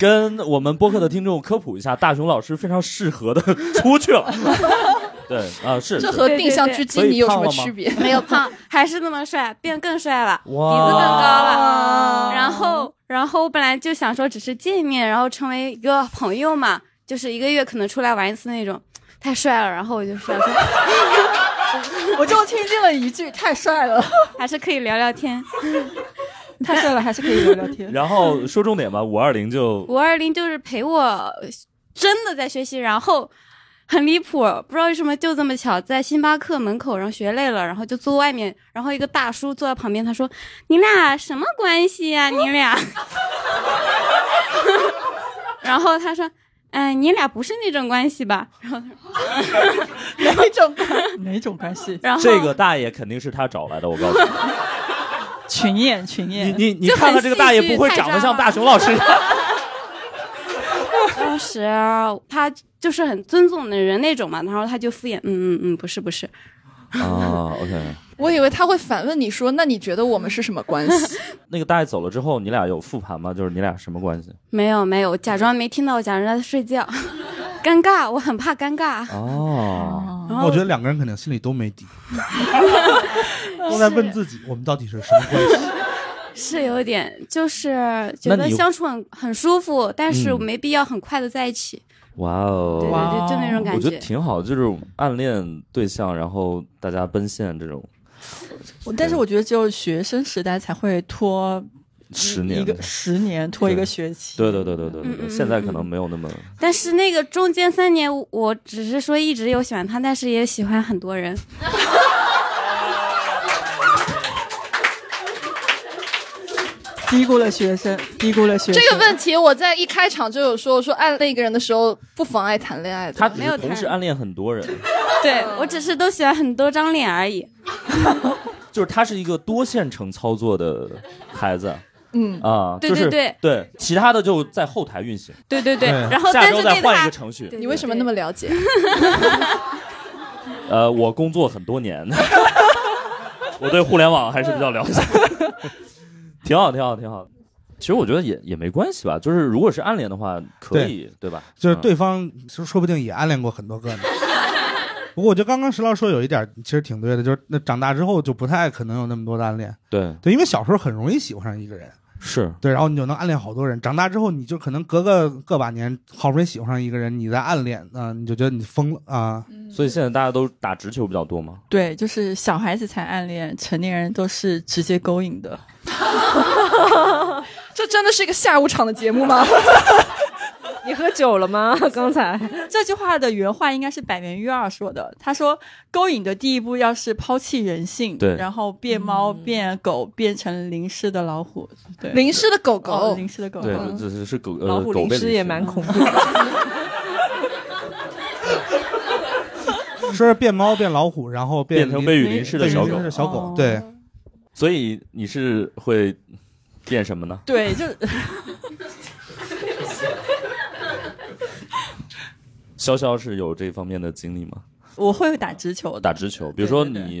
跟我们播客的听众科普一下，大熊老师非常适合的出去了。对啊，是这和定向狙击你有什么区别？没有胖，还是那么帅，变更帅了，鼻子更高了。然后，然后我本来就想说只是见面，然后成为一个朋友嘛，就是一个月可能出来玩一次那种，太帅了。然后我就想说，我就听见了一句：“ 太帅了，还是可以聊聊天。太帅了，还是可以聊聊天。然后说重点吧，五二零就五二零就是陪我真的在学习，然后很离谱，不知道为什么就这么巧，在星巴克门口，然后学累了，然后就坐外面，然后一个大叔坐在旁边，他说：“你俩什么关系呀、你俩？”然后他说：“哎，你俩不是那种关系吧？”然后他说，哪种关 哪种关系？然后这个大爷肯定是他找来的，我告诉你。群演群演，你你你看看这个大爷不会长得像大熊老师。当时他就是很尊重的人那种嘛，然后他就敷衍：“嗯嗯嗯，不是不是。”啊，OK。我以为他会反问你说：“那你觉得我们是什么关系 那个大爷走了之后，你俩有复盘吗？就是你俩什么关系？没有没有，假装没听到，假装在睡觉，尴尬，我很怕尴尬。哦，然后我觉得两个人肯定心里都没底，都在问自己我们到底是什么关系。是有点，就是觉得相处很很舒服，但是嗯没必要很快的在一起。哇哦，对对对，就那种感觉我觉得挺好，就是暗恋对象，然后大家奔现这种。但是我觉得只有学生时代才会拖十年一个十年拖一个学期。对对对对对对现在可能没有那么但是那个中间三年，我只是说一直有喜欢他，但是也喜欢很多人。低估了学生，低估了学生。这个问题我在一开场就有说，我说暗恋一个人的时候不妨碍谈恋爱的。他没有同时暗恋很多人，对我只是都喜欢很多张脸而已。就是他是一个多线程操作的 孩子嗯，啊，对就是对对，其他的就在后台运行，对对对，然后下周再换一个，程序。你为什么那么了解？呃，我工作很多年，我对互联网还是比较了解，挺好，挺好，挺好。其实我觉得也也没关系吧，就是如果是暗恋的话，可以，对吧？就是嗯对方说说不定也暗恋过很多个呢。不过我觉得刚刚石老师说有一点其实挺对的，就是那长大之后就不太可能有那么多的暗恋，对，对，因为小时候很容易喜欢上一个人，是对，然后你就能暗恋好多人。长大之后你就可能隔个个把年，好不容易喜欢上一个人，你再暗恋啊、你就觉得你疯了啊。所以现在大家都打直球比较多吗。对，就是小孩子才暗恋，成年人都是直接勾引的。这真的是一个下午场的节目吗？你喝酒了吗？刚才 这句话的原话应该是百元裕二说的。他说，勾引的第一步要是抛弃人性，对然后变猫、变狗，变成淋湿的老虎，对，淋湿的狗哦狗，淋湿的狗对狗，，这是是狗呃老虎淋湿也蛮恐怖的。说是变猫变老虎，然后变成被雨淋湿的小狗小狗哦，对，所以你是会变什么呢？对，就潇潇是有这方面的经历吗？我会打直球的，打直球，比如说对对你，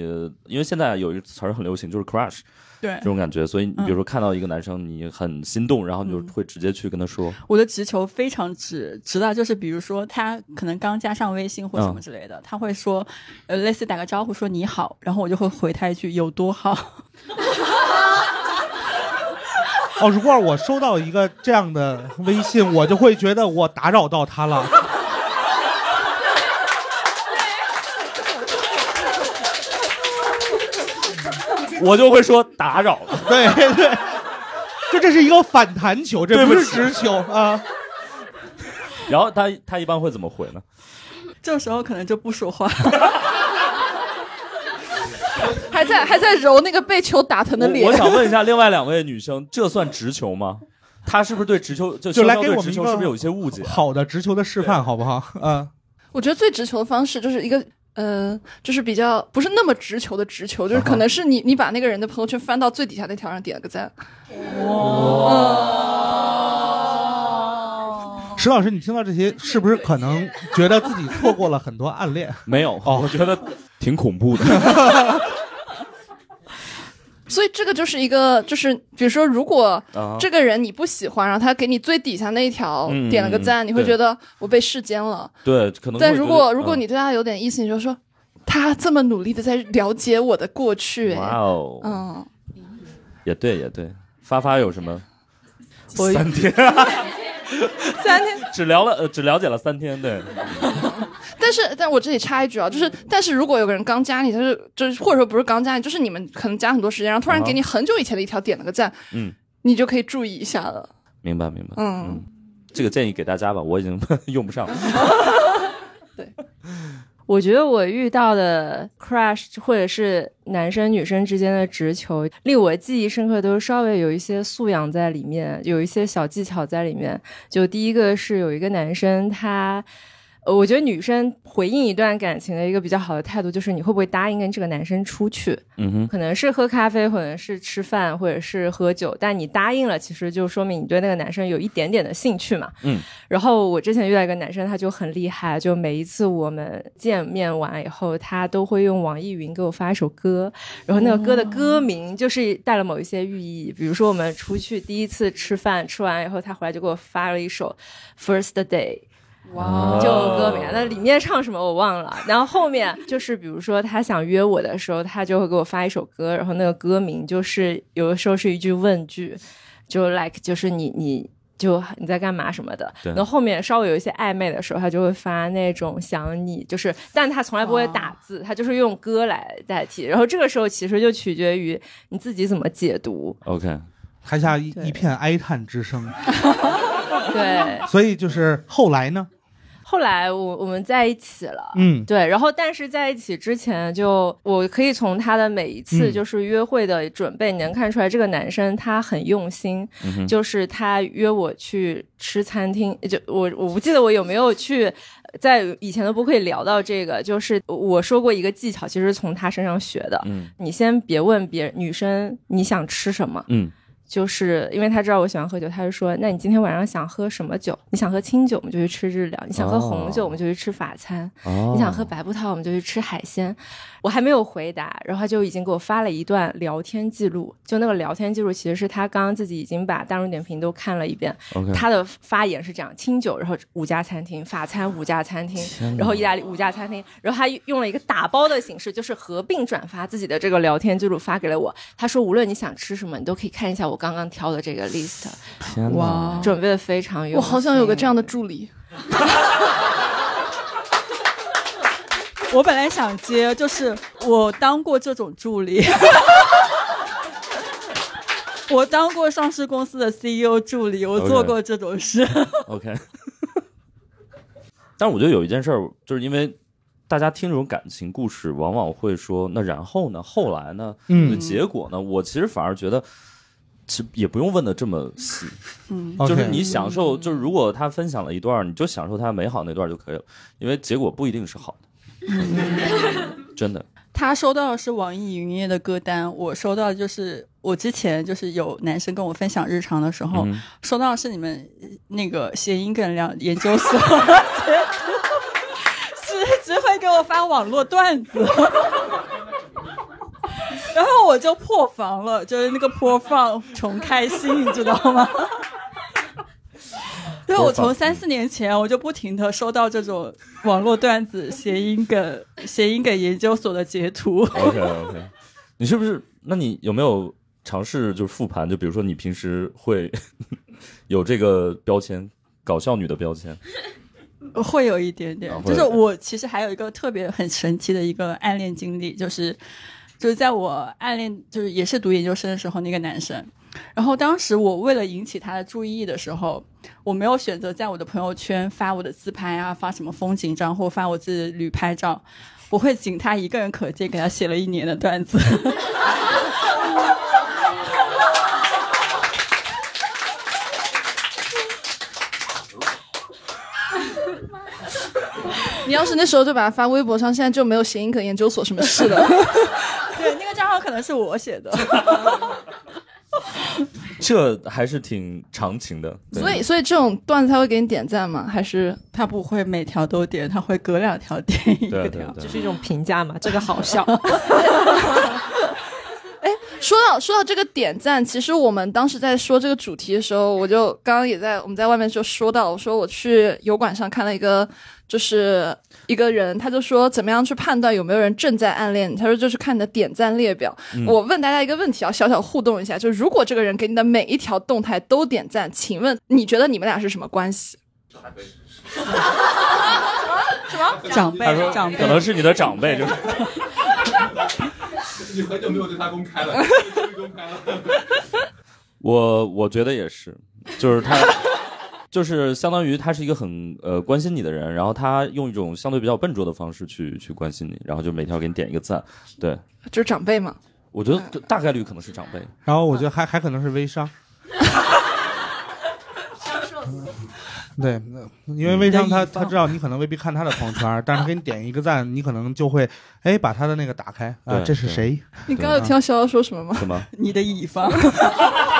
因为现在有一个词儿很流行，就是 crush 对。这种感觉，所以你比如说看到一个男生，你很心动，然后你就嗯。会直接去跟他说，我的直球非常直，直到就是比如说他可能刚加上微信或什么之类的，他会说，呃，类似打个招呼说你好，然后我就会回他一句有多好。哦，如果我收到一个这样的微信，我就会觉得我打扰到他了。我就会说打扰了。对对，就这是一个反弹球，这不是直球啊。然后他他一般会怎么回呢？这时候可能就不说话，还在还在揉那个被球打疼的脸。我我想问一下另外两位女生，这算直球吗？他是不是对直球就就来给我们一个球是不是有一些误解啊？好的直球的示范，好不好？嗯，我觉得最直球的方式就是一个。呃，就是比较不是那么直球的直球，就是可能是你你把那个人的朋友圈翻到最底下那条上点了个赞，哇石老师，你听到这些，是不是可能觉得自己错过了很多暗恋？没有，哦我觉得挺恐怖的。所以这个就是一个就是比如说如果啊，这个人你不喜欢，然后他给你最底下那一条嗯点了个赞，嗯你会觉得我被世间了。对，可能但如果如果你对他有点意思，你就说他这么努力的在了解我的过去，哎，哇哦，嗯，也对也对，发发有什么？我三天，三天。只聊了呃，只了解了三天，对，但是，但我这里插一句啊，就是，但是如果有个人刚加你，他是就是或者说不是刚加你，就是你们可能加很多时间，然后突然给你很久以前的一条点了个赞，嗯，你就可以注意一下了。明白明白，嗯，这个建议给大家吧，我已经 用不上了。我觉得我遇到的 crush 或者是男生女生之间的直球，令我记忆深刻，都是稍微有一些素养在里面，有一些小技巧在里面。就第一个是有一个男生，他，呃，我觉得女生回应一段感情的一个比较好的态度，就是你会不会答应跟这个男生出去？嗯哼，可能是喝咖啡，可能是吃饭，或者是喝酒，但你答应了，其实就说明你对那个男生有一点点的兴趣嘛。嗯。然后我之前遇到一个男生，他就很厉害，就每一次我们见面完以后，他都会用网易云给我发一首歌，然后那个歌的歌名就是带了某一些寓意，比如说我们出去第一次吃饭，吃完以后他回来就给我发了一首《First Day》。哇就歌名，那里面唱什么我忘了。然后后面就是，比如说他想约我的时候，他就会给我发一首歌，然后那个歌名就是有的时候是一句问句，就 like 就是你你。就你在干嘛什么的，对然后后面稍微有一些暧昧的时候，他就会发那种想你，就是，但他从来不会打字，他就是用歌来代替。然后这个时候其实就取决于你自己怎么解读。OK，台下一一片哀叹之声。对，所以就是后来呢，后来我我们在一起了，嗯，对，然后但是在一起之前就，我可以从他的每一次嗯。就是约会的准备，你能看出来这个男生他很用心，嗯就是他约我去吃餐厅，就我我不记得我有没有去。在以前的播客里聊到这个，就是我说过一个技巧，其实是从他身上学的。嗯。你先别问别人女生你想吃什么，嗯就是因为他知道我喜欢喝酒，他就说：“那你今天晚上想喝什么酒？你想喝清酒，我们就去吃日料；你想喝红酒，哦我们就去吃法餐；哦你想喝白葡萄，我们就去吃海鲜。”我还没有回答，然后他就已经给我发了一段聊天记录。就那个聊天记录，其实是他刚刚自己已经把大众点评都看了一遍。他的发言是这样：清酒，然后五家餐厅；法餐五家餐厅，然后意大利五家餐厅，然后他用了一个打包的形式，就是合并转发自己的这个聊天记录发给了我。他说，无论你想吃什么，你都可以看一下我刚刚挑的这个 list，天哇，准备的非常有我好想有个这样的。助理。我本来想接，就是我当过这种助理，我当过上市公司的 CEO 助理，我做过这种事。OK，但是我觉得有一件事儿，就是因为大家听这种感情故事，往往会说，那然后呢？后来呢？嗯那结果呢？我其实反而觉得，其实也不用问的这么细，嗯，就是你享受，就是如果他分享了一段，你就享受他美好那段就可以了，因为结果不一定是好的，真的。他收到的是网易云音乐的歌单，我收到的就是我之前就是有男生跟我分享日常的时候，嗯收到的是你们呃那个谐音梗聊研究所，是只会给我发网络段子。然后我就破防了，就是那个播放重开心，你知道吗？因为我从三四年前我就不停的收到这种网络段子、谐音梗、谐音梗研究所的截图。OK OK，你是不是？那你有没有尝试就是复盘？就比如说你平时会 有这个标签，搞笑女的标签？会有一点点就是我其实还有一个特别很神奇的一个暗恋经历，就是就是在我暗恋就是也是读研究生的时候，那个男生，然后当时我为了引起他的注意的时候，我没有选择在我的朋友圈发我的自拍啊，发什么风景照或发我自己的旅拍照，我会仅他一个人可见，给他写了一年的段子。你要是那时候就把它发微博上，现在就没有谐音梗研究所什么事了。对，那个账号可能是我写的。这还是挺长情的。所以，所以这种段子他会给你点赞吗？还是他不会每条都点，他会隔两条点一个条。对对对这是一种评价嘛？这个好笑。哎说到说到这个点赞，其实我们当时在说这个主题的时候，我就刚刚也在我们在外面就说到，我说我去油管上看了一个，就是一个人，他就说怎么样去判断有没有人正在暗恋你，他说就是看你的点赞列表。我问大家一个问题啊，小小互动一下，就是如果这个人给你的每一条动态都点赞，请问你觉得你们俩是什么关系？长辈他说，长辈可能是你的长辈，就是 你很久没有对他公开了，公开了。我，我觉得也是，就是他，就是相当于他是一个很呃关心你的人，然后他用一种相对比较笨拙的方式去去关心你，然后就每条给你点一个赞。对，就是长辈嘛。我觉得大概率可能是长辈。然后我觉得还还可能是微商。对，因为微商他他知道你可能未必看他的朋友圈，但是他给你点一个赞，你可能就会哎把他的那个打开啊，对这是谁？你刚刚有听到潇潇说什么吗？什么你的乙方，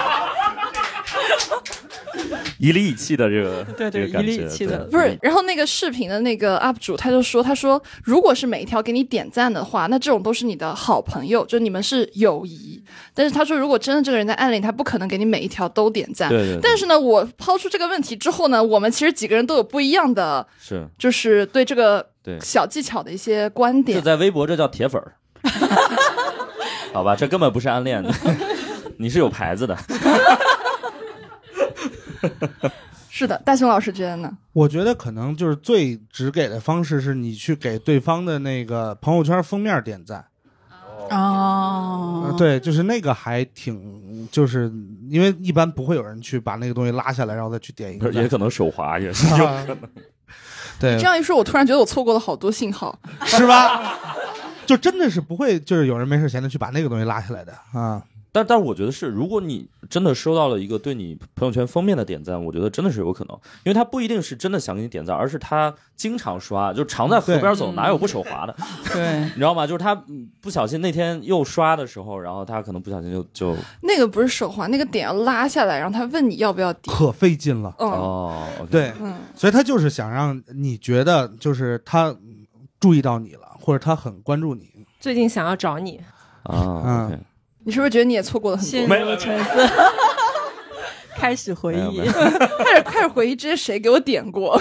一里一气的这个 对对一里一气的不是，然后那个视频的那个 UP 主他就说，他说如果是每一条给你点赞的话，那这种都是你的好朋友，就你们是友谊。但是他说，如果真的这个人在暗恋你，他不可能给你每一条都点赞。对对对但是呢，我抛出这个问题之后呢，我们其实几个人都有不一样的，是就是对这个对小技巧的一些观点。就。在微博这叫铁粉儿，好吧，这根本不是暗恋的，你是有牌子的。是的，大雄老师觉得呢？我觉得可能就是最直给的方式是你去给对方的那个朋友圈封面点赞。哦呃，对，就是那个还挺，就是因为一般不会有人去把那个东西拉下来，然后再去点一个。也可能手滑，也是有可能。对这，样一说，我突然觉得我错过了好多信号。是吧？就真的是不会，就是有人没事闲的去把那个东西拉下来的啊。但但我觉得是，如果你真的收到了一个对你朋友圈封面的点赞，我觉得真的是有可能，因为他不一定是真的想给你点赞，而是他经常刷，就常在河边走，哪有不手滑的？对，你知道吗？就是他嗯不小心那天又刷的时候，然后他可能不小心就就那个不是手滑，那个点要拉下来，然后他问你要不要点。可费劲了。嗯哦对，嗯，所以他就是想让你觉得，就是他注意到你了，或者他很关注你。最近想要找你，啊，OK，你是不是觉得你也错过了很多？陷入了沉思，开始回忆没有没。有开始开始回忆这些谁给我点过？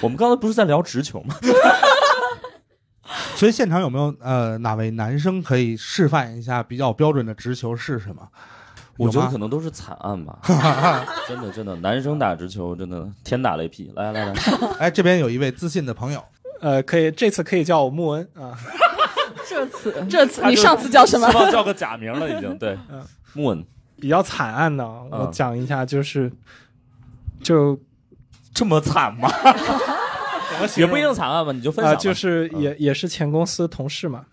我们刚才不是在聊直球吗？所以现场有没有呃哪位男生可以示范一下比较标准的直球是什么？我觉得可能都是惨案吧，真的真的，男生打直球真的天打雷劈。来来来，哎，这边有一位自信的朋友，呃，可以，这次可以叫我穆恩啊。这次这次你上次叫什么？叫个假名了，已经对。嗯，穆恩。比较惨案的，我嗯讲一下，就是就这么惨吗？怎么形容？也不一定惨案吧，你就分啊、享。就是嗯。也、也是前公司同事嘛，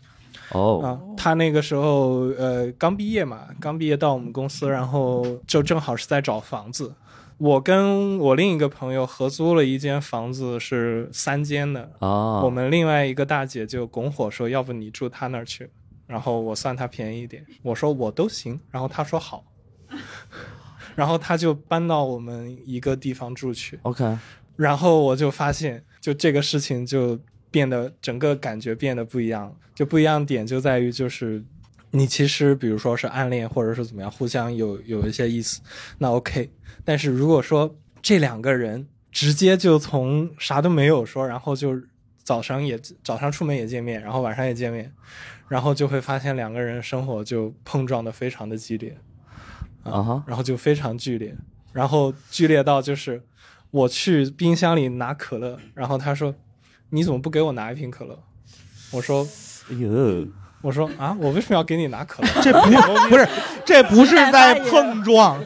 哦，啊，他那个时候呃刚毕业嘛，刚毕业到我们公司，然后就正好是在找房子。我跟我另一个朋友合租了一间房子，是三间的。啊，我们另外一个大姐就拱火说，要不你住她那儿去，然后我算她便宜一点。我说我都行，然后她说好，然后她就搬到我们一个地方住去。OK，然后我就发现，就这个事情就变得整个感觉变得不一样。就不一样点就在于，就是你其实比如说是暗恋或者是怎么样，互相有有一些意思，那 OK。但是如果说这两个人直接就从啥都没有说，然后就早上也早上出门也见面，然后晚上也见面，然后就会发现两个人生活就碰撞的非常的激烈。啊哈，然后就非常剧烈，然后剧烈到就是我去冰箱里拿可乐，然后他说你怎么不给我拿一瓶可乐？我说哎呦，我说啊，我为什么要给你拿可乐？这不不是，这不是在碰撞，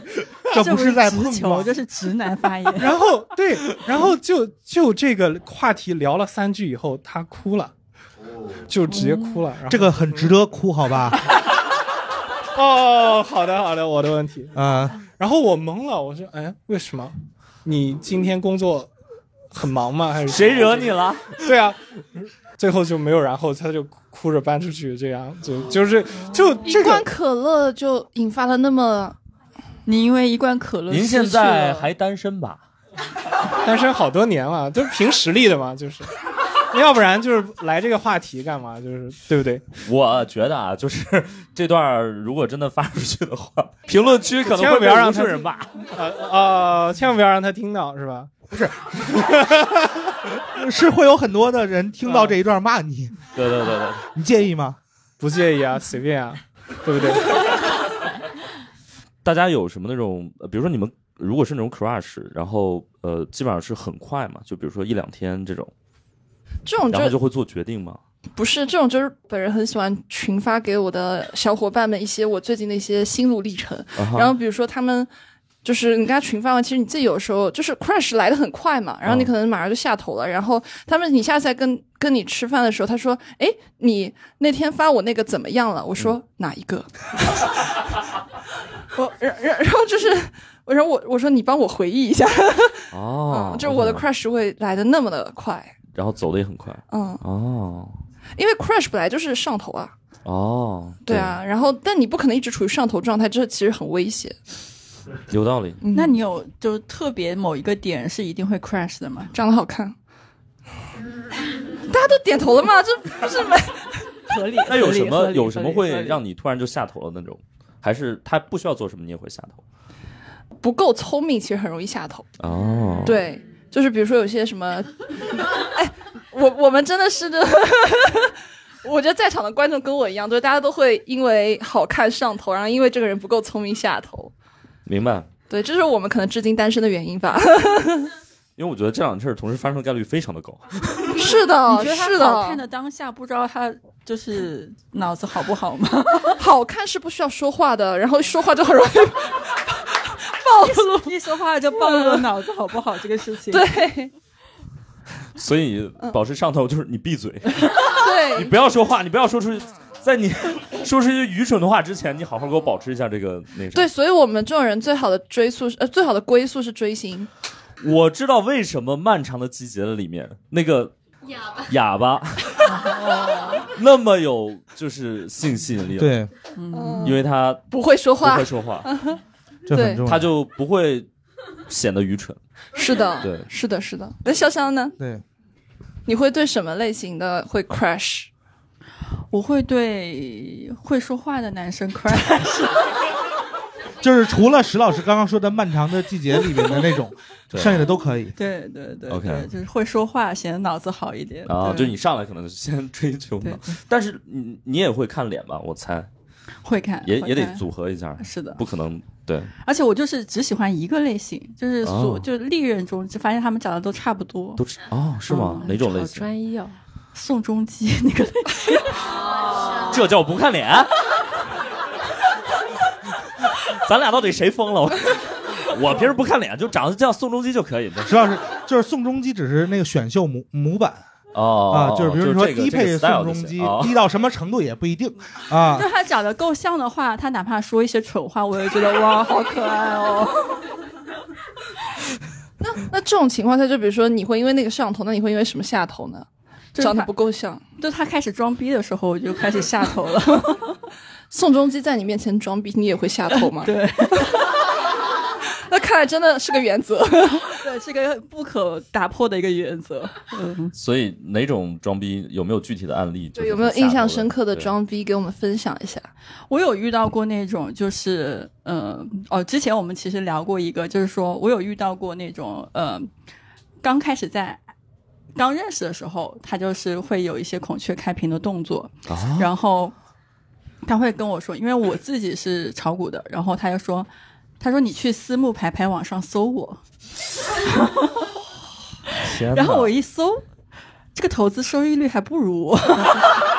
这不是在碰撞，这是直男发言。然后对，然后就就这个话题聊了三句以后，他哭了，就直接哭了。这个很值得哭，好吧？哦，好的好的，我的问题。啊，然后我懵了，我说哎，为什么？你今天工作很忙吗？还是谁惹你了？对啊，最后就没有然后，他就哭着搬出去，这样就就是就一这个罐可乐就引发了那么你因为一罐可乐，您现在还单身吧？单身好多年了，都是凭实力的嘛，就是。要不然就是来这个话题干嘛？就是对不对？我觉得啊，就是这段如果真的发出去的话，评论区可能千万会不要让他人骂。呃呃，千万不要让他听到，是吧？是 是会有很多的人听到这一段骂你，对对对对，你介意吗？不介意啊，随便啊，对不对？大家有什么那种，呃比如说你们如果是那种 crush，然后呃，基本上是很快嘛，就比如说一两天这种，这种就然后就会做决定吗。不是这种，就是本人很喜欢群发给我的小伙伴们一些我最近的一些心路历程。啊哈然后比如说他们就是你跟他群发完，其实你自己有时候就是 crush 来的很快嘛，然后你嗯可能马上就下头了。然后他们你下次再跟跟你吃饭的时候，他说：“哎，你那天发我那个怎么样了？”我说：“嗯哪一个？” 我然然然后就是。我说我我说你帮我回忆一下，哦嗯，，就是我的 crush 会来的那么的快，然后走的也很快。嗯，哦因为 crush 本来就是上头啊，哦，对啊，然后但你不可能一直处于上头状态，这其实很危险。有道理。嗯那你有就是特别某一个点是一定会 crash 的吗？长得好看，大家都点头了吗？这不是没合理。那有什么有什么会让你突然就下头了那种？还是他不需要做什么你也会下头？不够聪明，其实很容易下头。哦，，对，就是比如说有些什么，哎，我我们真的是的。我觉得在场的观众跟我一样，就是大家都会因为好看上头，然后因为这个人不够聪明下头。明白。对，这是我们可能至今单身的原因吧。因为我觉得这两件事同时发生的概率非常的高。是的，是好看的，当下，不知道他就是脑子好不好吗？好看是不需要说话的，然后说话就很容易暴露。一说话就暴露了脑子好不好这个事情。对所以保持上头就是你闭嘴，对你，不要说话，你不要说出，在你 说出一些愚蠢的话之前，你好好给我保持一下这个那啥。对，所以我们这种人最好的追溯是呃，最好的归宿是追星。我知道为什么漫长的季节的里面那个哑巴 那么有就是性吸引力了，，对，因为他不会说话不会，说话，这很重要。他就不会显得愚蠢。是的，对是的，是的。那潇潇呢？对，你会对什么类型的会 crush？我会对会说话的男生 crush。就是除了石老师刚刚说的《漫长的季节》里面的那种，剩下的都可以。对对对 OK 对，就是会说话，显得脑子好一点。啊，对就你上来可能先追求嘛，但是你你也会看脸吧？我猜会看，会也也得组合一下，是的不可能对而且我就是只喜欢一个类型，就是所、哦就是历任中就发现他们长得都差不多。都是哦是吗？哪种类好型？专一哦。宋仲基那个类型，这叫不看脸？咱俩到底谁疯了？我平时不看脸，就长得像宋仲基就可以。主要是就是宋仲基，只是那个选秀模模板哦啊，就是比如说低配宋仲基，低到什么程度也不一定啊就。他长得够像的话，他哪怕说一些蠢话，我也觉得哇，好可爱哦。那这种情况下，就比如说你会因为那个上头，那你会因为什么下头呢？就是长得不够像。就他开始装逼的时候，我就开始下头了。宋仲基在你面前装逼，你也会下头吗？对，那看来真的是个原则。对，是个不可打破的一个原则。嗯，所以哪种装逼有没有具体的案例？对，有没有印象深刻的装逼，给我们分享一下？我有遇到过那种，就是呃，哦，之前我们其实聊过一个，就是说我有遇到过那种，呃，刚开始在刚认识的时候，他就是会有一些孔雀开屏的动作，啊？然后他会跟我说，因为我自己是炒股的，然后他就说，他说你去私募排排网上搜我，然后我一搜，这个投资收益率还不如我，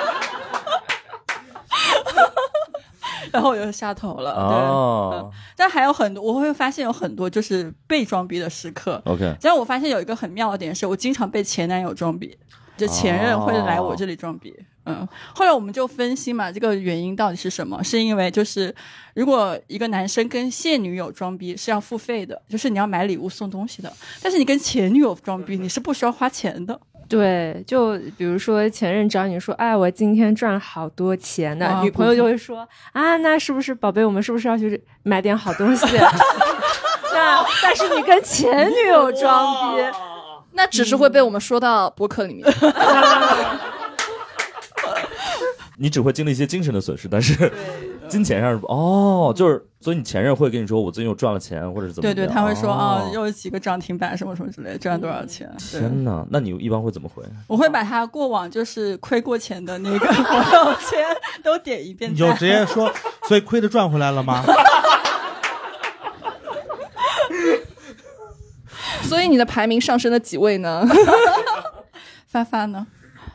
然后我就下头了。对，哦但还有很多，我会发现有很多就是被装逼的时刻。，OK，只要我发现有一个很妙的点是，我经常被前男友装逼，就前任会来我这里装逼。嗯，后来我们就分析嘛，这个原因到底是什么？是因为就是如果一个男生跟现女友装逼是要付费的，就是你要买礼物送东西的，但是你跟前女友装逼你是不需要花钱的。对，就比如说前任找你说，哎，我今天赚好多钱呢，啊女朋友就会说，啊，那是不是宝贝，我们是不是要去买点好东西？那但是你跟前女友装逼，那只是会被我们说到博客里面。你只会经历一些精神的损失，但是金钱上是不哦，就是所以你前任会跟你说我最近又赚了钱，或者是怎么样？对对，他会说啊、哦又有几个涨停板什么什么之类，赚了多少钱？天哪，那你一般会怎么回？我会把他过往就是亏过钱的那个朋友圈都点一遍赞，你就直接说，所以亏的赚回来了吗？所以你的排名上升了几位呢？发发呢？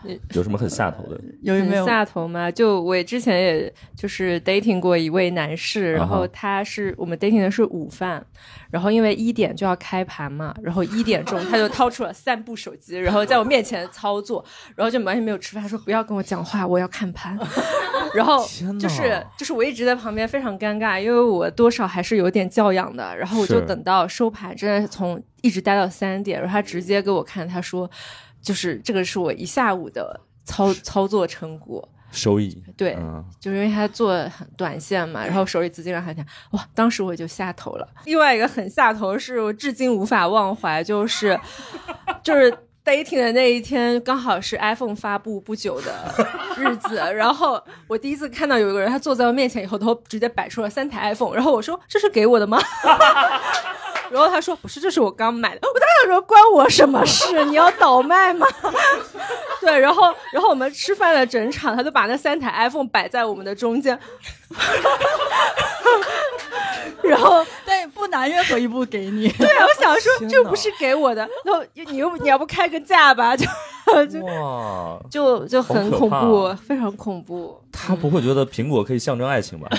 有什么很下头的？很 有没有？下头吗？就我之前也就是 dating 过一位男士，然后他是我们 dating 的是午饭，然后因为一点就要开盘嘛，然后一点钟他就掏出了三部手机，然后在我面前操作，然后就完全没有吃饭，说不要跟我讲话，我要看盘。然后就是就是我一直在旁边非常尴尬，因为我多少还是有点教养的，然后我就等到收盘，真的从一直待到三点，然后他直接给我看，他说就是这个是我一下午的操操作成果。收益对嗯就是因为他做很短线嘛，然后手里资金量还挺，哇，当时我就下头了。另外一个很下头是我至今无法忘怀，就是就是 dating 的那一天，刚好是 iPhone 发布不久的日子，然后我第一次看到有一个人，他坐在我面前以后，他直接摆出了三台 iPhone，然后我说这是给我的吗？然后他说不是，这是我刚买的。我当时想说关我什么事？你要倒卖吗？对，然后然后我们吃饭的整场，他就把那三台 iPhone 摆在我们的中间，然后但不拿任何一部给你。对啊，我想说这不是给我的，然后你又你要不开个价吧？就就哇，就就很恐怖，非常恐怖。他不会觉得苹果可以象征爱情吧？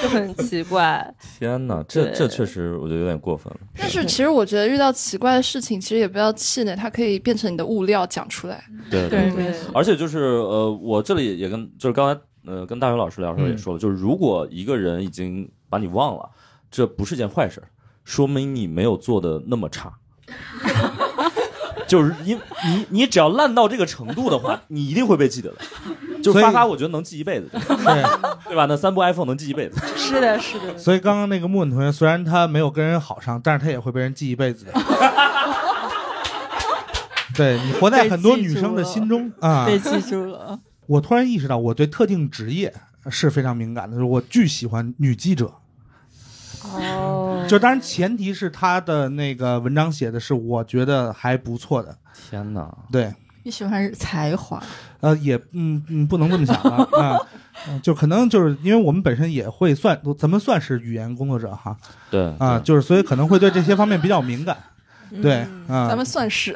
就很奇怪。天哪，这这确实我觉得有点过分了。但是其实我觉得遇到奇怪的事情，其实也不要气馁，它可以变成你的物料讲出来。对对对而且就是呃，我这里也跟就是刚才呃跟大学老师聊的时候也说了，就是如果一个人已经把你忘了，这不是件坏事儿，说明你没有做的那么差。就是因你你只要烂到这个程度的话，你一定会被记得的。就发发，我觉得能记一辈子，对，对吧？那三部 iPhone 能记一辈子。是的，是的。所以刚刚那个木稳同学，虽然他没有跟人好上，但是他也会被人记一辈子的。对你活在很多女生的心中啊。被记住了。我突然意识到，我对特定职业是非常敏感的，就是我巨喜欢女记者。哦，就当然前提是他的那个文章写的是我觉得还不错的。天哪！对，你喜欢才华，呃，也嗯嗯，不能这么想啊 就可能就是因为我们本身也会算，咱们算是语言工作者哈。对啊，就是所以可能会对这些方面比较敏感。对啊，咱们算是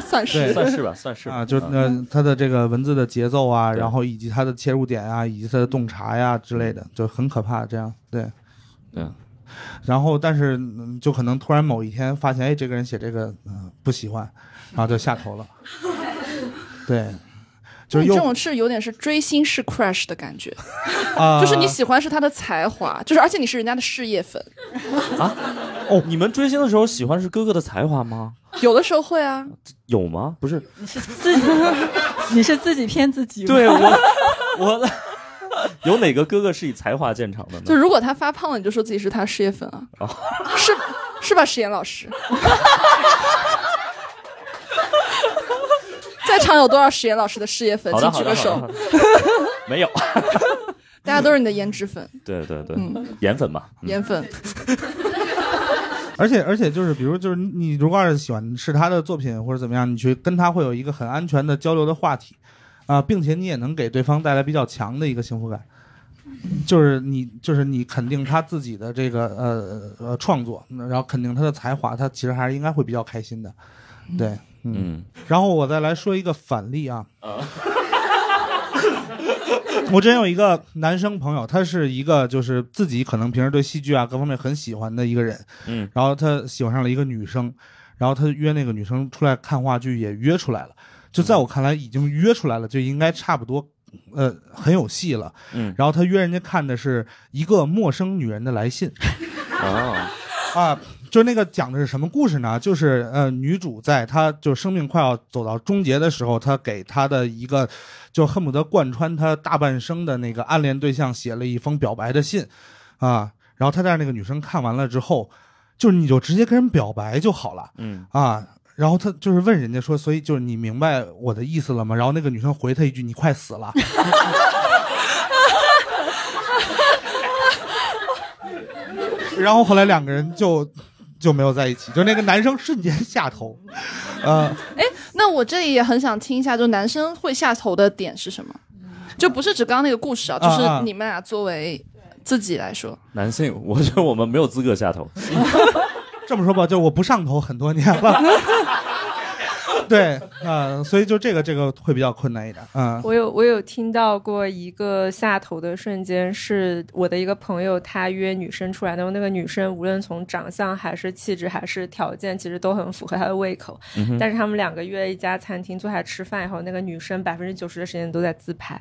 算 对是。算是吧，算是。啊，就是嗯。呃，他的这个文字的节奏啊，然后以及他的切入点啊，以及他的洞察呀之类的，就很可怕。这样对，对，然后但是嗯就可能突然某一天发现，哎，这个人写这个嗯、不喜欢，然后就下头了。对，就是这种是有点是追星式 crush 的感觉，啊，就是你喜欢是他的才华，就是而且你是人家的事业粉啊，哦，你们追星的时候喜欢是哥哥的才华吗？有的时候会啊。有吗？不是，你是自己，你是自己骗自己？对我，我 有哪个哥哥是以才华见长的呢？就如果他发胖了，你就说自己是他事业粉啊，哦是是吧，石岩老师？在场有多少石岩老师的事业粉？请举个手。没有，大家都是你的颜值粉、对对对嗯，颜粉嘛，嗯颜粉。而且而且就是，比如就是你你如果要是喜欢是他的作品或者怎么样，你去跟他会有一个很安全的交流的话题，啊、并且你也能给对方带来比较强的一个幸福感。就是你就是你肯定他自己的这个呃呃创作，然后肯定他的才华，他其实还是应该会比较开心的。对，嗯。嗯然后我再来说一个反例啊。我之前有一个男生朋友，他是一个就是自己可能平时对戏剧啊各方面很喜欢的一个人，嗯然后他喜欢上了一个女生，然后他约那个女生出来看话剧，也约出来了。就在我看来，已经约出来了，就应该差不多，呃，很有戏了。嗯然后他约人家看的是一个陌生女人的来信。啊啊，就那个讲的是什么故事呢？就是呃，女主在她就生命快要走到终结的时候，她给她的一个就恨不得贯穿她大半生的那个暗恋对象写了一封表白的信，啊，然后她在那个女生看完了之后，就是你就直接跟人表白就好了嗯啊。然后他就是问人家说，所以就是你明白我的意思了吗？然后那个女生回他一句：“你快死了。” 然后后来两个人就就没有在一起，就那个男生瞬间下头，呃，哎，那我这里也很想听一下，就男生会下头的点是什么？就不是指刚刚那个故事啊，就是你们俩作为自己来说，男性，我觉得我们没有资格下头。这么说吧，就我不上头很多年了。对啊、所以就这个这个会比较困难一点嗯。我有我有听到过一个下头的瞬间，是我的一个朋友，他约女生出来，然后那个女生无论从长相还是气质还是条件，其实都很符合他的胃口。嗯但是他们两个约一家餐厅坐下来吃饭以后，那个女生百分之九十的时间都在自拍，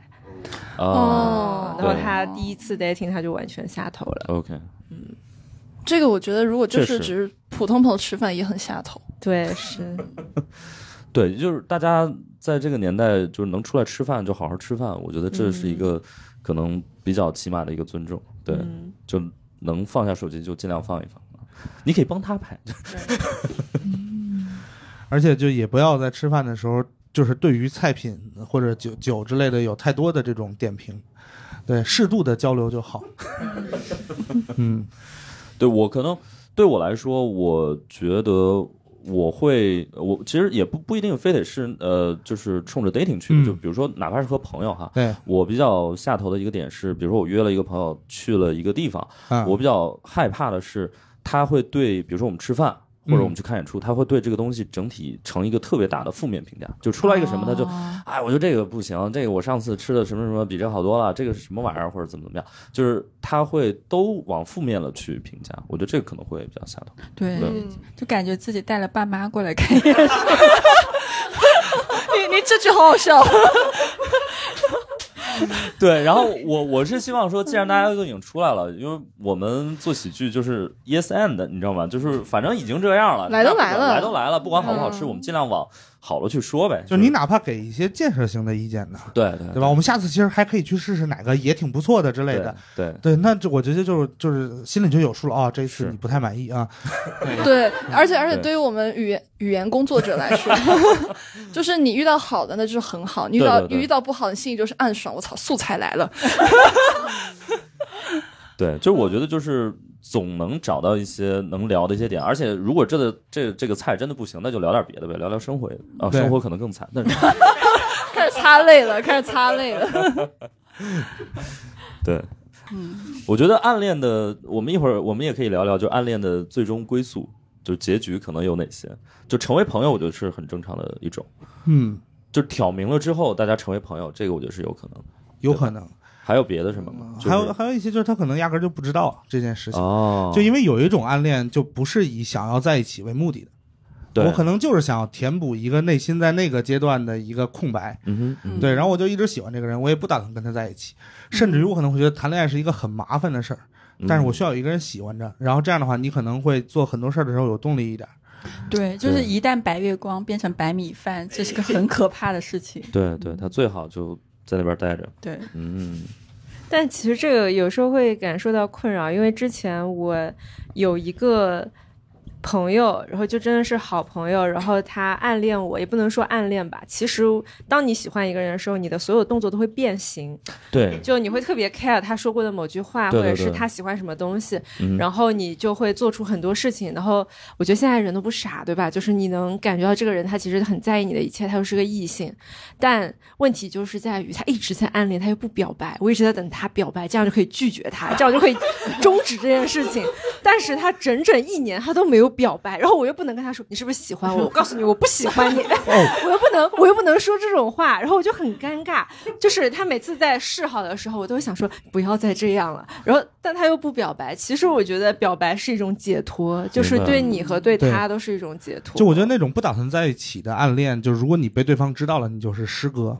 哦，然后他第一次 dating 他就完全下头了。OK，这个我觉得如果就是只是普通朋友吃饭也很下头。对，是，对，就是大家在这个年代，就是能出来吃饭就好好吃饭，我觉得这是一个可能比较起码的一个尊重。对，嗯就能放下手机就尽量放一放。你可以帮他拍，而且就也不要在吃饭的时候，就是对于菜品或者酒酒之类的有太多的这种点评，对，适度的交流就好。嗯对我可能对我来说，我觉得我会，我其实也不不一定非得是呃，就是冲着 dating 去的，嗯。就比如说哪怕是和朋友哈，对，我比较下头的一个点是，比如说我约了一个朋友去了一个地方，啊，我比较害怕的是他会对，比如说我们吃饭或者我们去看演出，他会对这个东西整体成一个特别大的负面评价，就出来一个什么，他就哦哎，我觉得这个不行，这个我上次吃的什么什么比这好多了，这个是什么玩意儿，或者怎么怎么样，就是他会都往负面了去评价，我觉得这个可能会比较下头。对就感觉自己带了爸妈过来看演出。你你这句好好笑。对，然后我我是希望说，既然大家都已经出来了，因为我们做喜剧就是 yes and，你知道吗？就是反正已经这样了，来都来了来都来了，不管好不好吃，嗯我们尽量往好了去说呗。就你哪怕给一些建设性的意见呢，对对对吧？我们下次其实还可以去试试哪个也挺不错的之类的。对对对，那这我觉得就是就是心里就有数了啊、这一次你不太满意啊，对，而且而且对对于我们语言语言工作者来说，就是你遇到好的那就是很好，你遇到对对对你遇到不好，的心里就是暗爽。我操，素材来了。对，就是我觉得就是总能找到一些能聊的一些点，而且如果这个这这个菜真的不行，那就聊点别的呗，聊聊生活啊，生活可能更惨，但是 开始擦泪了，开始擦泪了。对。嗯，我觉得暗恋的，我们一会儿我们也可以聊聊，就暗恋的最终归宿，就结局可能有哪些？就成为朋友，我觉得是很正常的一种。嗯，就挑明了之后，大家成为朋友，这个我觉得是有可能。有可能。还有别的什么吗？就是还有还有一些就是他可能压根儿就不知道这件事情，哦，就因为有一种暗恋就不是以想要在一起为目的的，对。我可能就是想要填补一个内心在那个阶段的一个空白，对，然后我就一直喜欢这个人，我也不打算跟他在一起，甚至于我可能会觉得谈恋爱是一个很麻烦的事儿，但是我需要有一个人喜欢着，然后这样的话，你可能会做很多事儿的时候有动力一点。对，就是一旦白月光变成白米饭，这是个很可怕的事情。对对，他最好就在那边待着。对，嗯，但其实这个有时候会感受到困扰，因为之前我有一个朋友，然后就真的是好朋友，然后他暗恋我，也不能说暗恋吧。其实当你喜欢一个人的时候，你的所有动作都会变形，对，就你会特别 care 他说过的某句话，对对或者是他喜欢什么东西，嗯然后你就会做出很多事情。然后我觉得现在人都不傻，对吧？就是你能感觉到这个人他其实很在意你的一切，他又是个异性，但问题就是在于他一直在暗恋，他又不表白。我一直在等他表白，这样就可以拒绝他，这样就可以终止这件事情。但是他整整一年他都没有表白，然后我又不能跟他说你是不是喜欢我？我告诉你我不喜欢你，我又不能我又不能说这种话，然后我就很尴尬。就是他每次在示好的时候，我都会想说不要再这样了，然后但他又不表白。其实我觉得表白是一种解脱，就是对你和对他都是一种解脱。就我觉得那种不打算在一起的暗恋，就如果你被对方知道了，你就是师哥。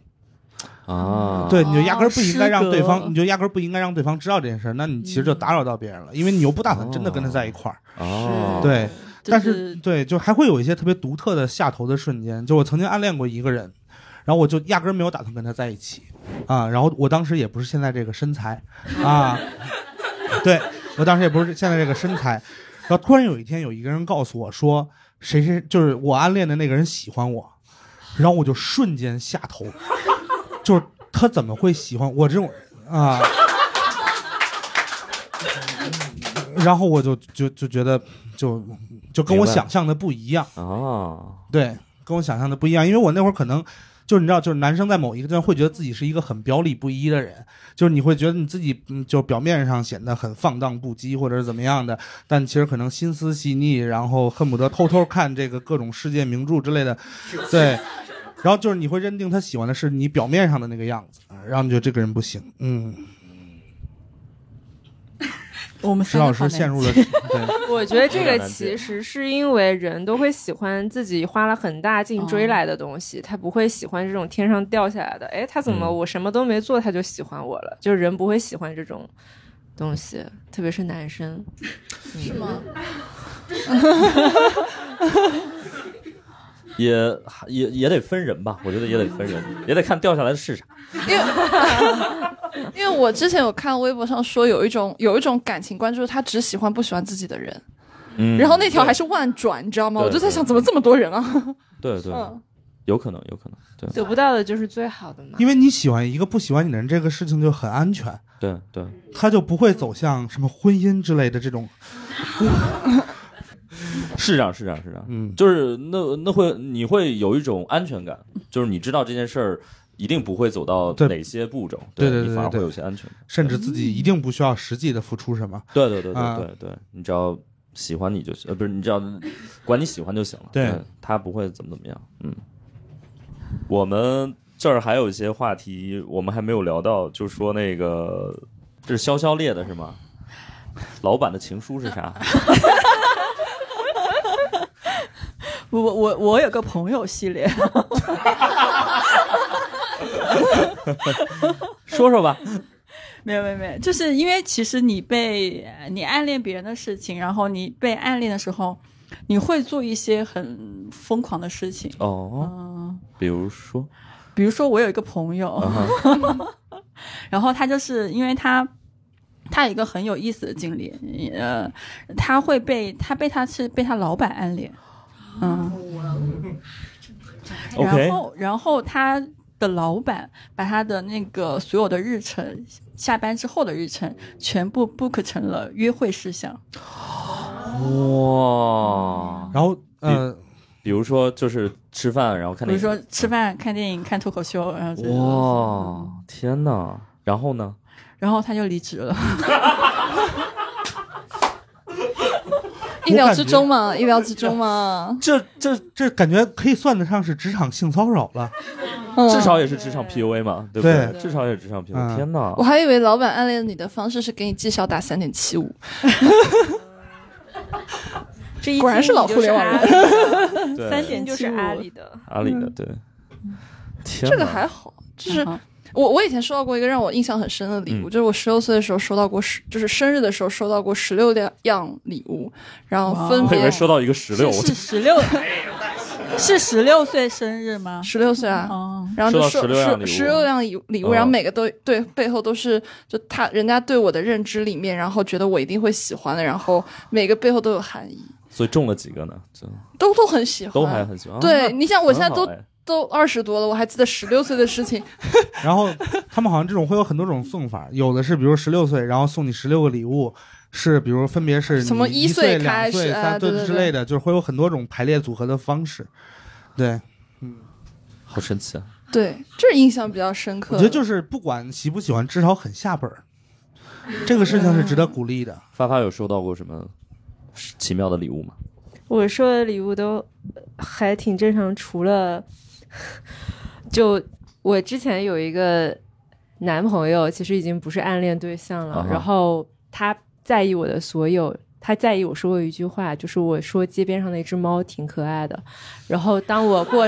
啊，对，你就压根儿不应该让对方，哥你就压根儿不应该让对方知道这件事儿，那你其实就打扰到别人了，因为你又不打算真的跟他在一块儿。哦，对，就但是对，就还会有一些特别独特的下头的瞬间。就我曾经暗恋过一个人，然后我就压根儿没有打算跟他在一起啊。然后我当时也不是现在这个身材啊，对我当时也不是现在这个身材。然后突然有一天，有一个人告诉我说，谁谁就是我暗恋的那个人喜欢我，然后我就瞬间下头，就是他怎么会喜欢我这种人啊？然后我就就就觉得就就跟我想象的不一样，哦，对，跟我想象的不一样，因为我那会儿可能就是你知道，就是男生在某一个阶段会觉得自己是一个很表里不一的人，就是你会觉得你自己嗯，就表面上显得很放荡不羁或者是怎么样的，但其实可能心思细腻，然后恨不得偷偷看这个各种世界名著之类的，对。然后就是你会认定他喜欢的是你表面上的那个样子，然后你觉得这个人不行，嗯，我们石老师陷入了，对，我觉得这个其实是因为人都会喜欢自己花了很大劲追来的东西，他不会喜欢这种天上掉下来的。哎，他怎么嗯我什么都没做他就喜欢我了？就是人不会喜欢这种东西，特别是男生。是吗？也也也得分人吧，我觉得也得分人，也得看掉下来的是啥。因为 因为我之前有看微博上说有一种有一种感情观，就是他只喜欢不喜欢自己的人，嗯然后那条还是万转，你知道吗？我就在想，怎么这么多人啊？对对，嗯，有可能，有可能，对得不到的就是最好的嘛。因为你喜欢一个不喜欢你的人，这个事情就很安全，对对，他就不会走向什么婚姻之类的这种，是这样，是这样，是这样。嗯，就是那那会你会有一种安全感，就是你知道这件事儿一定不会走到哪些步骤，对对对你反而会有些安全感。甚至自己一定不需要实际的付出什么。对对对对啊对对，你只要喜欢你就行，呃，不是，你只要管你喜欢就行了。对嗯他不会怎么怎么样。嗯，我们这儿还有一些话题，我们还没有聊到，就说那个这是潇潇列的是吗？老板的情书是啥？我我我我有个朋友系列，说说吧。没有没有没有，就是因为其实你被你暗恋别人的事情，然后你被暗恋的时候，你会做一些很疯狂的事情。哦，嗯，比如说，比如说我有一个朋友，啊 然后他就是因为他。他有一个很有意思的经历，呃，他会被他被他是被他老板暗恋，嗯，然后然后他的老板把他的那个所有的日程，下班之后的日程全部 book 成了约会事项，哇，然后呃，比如说就是吃饭，然后看比如。说吃饭、看电影、看脱口秀，然后这哇，天哪！然后呢？然后他就离职了。意料之中嘛，意料之中嘛。这这这感觉可以算得上是职场性骚扰了。嗯至少也是职场 PUA 嘛，对不对？对至少也是职场 PUA。嗯天哪我！还以为老板暗恋你的方式是给你绩效打三点七五，这果然是老互联网人。三点就是阿里的。阿里的对。天这个还好，就是嗯我我以前收到过一个让我印象很深的礼物，嗯就是我十六岁的时候收到过十，就是生日的时候收到过十六样礼物，然后分别我以为收到一个十六，是是十六，是十六岁生日吗？十六岁啊，哦，然后就收到16样礼物十六样礼礼物，哦然后每个都对背后都是就他人家对我的认知里面，然后觉得我一定会喜欢的，然后每个背后都有含义，所以中了几个呢？就都都很喜欢，都还很喜欢。对，啊你想我现在都都二十多了，我还记得十六岁的事情，然后他们好像这种会有很多种送法，有的是比如十六岁，然后送你十六个礼物，是比如分别是什么一一岁两开始岁、三啊对对之类的，就是会有很多种排列组合的方式。对，嗯好神奇啊！对，这是印象比较深刻。我觉得就是不管喜不喜欢，至少很下本儿。这个事情是值得鼓励的。发发有收到过什么奇妙的礼物吗？我收的礼物都还挺正常，除了 就我之前有一个男朋友，其实已经不是暗恋对象了，然后他在意我的所有。他在意我说过一句话，就是我说街边上那只猫挺可爱的，然后当我过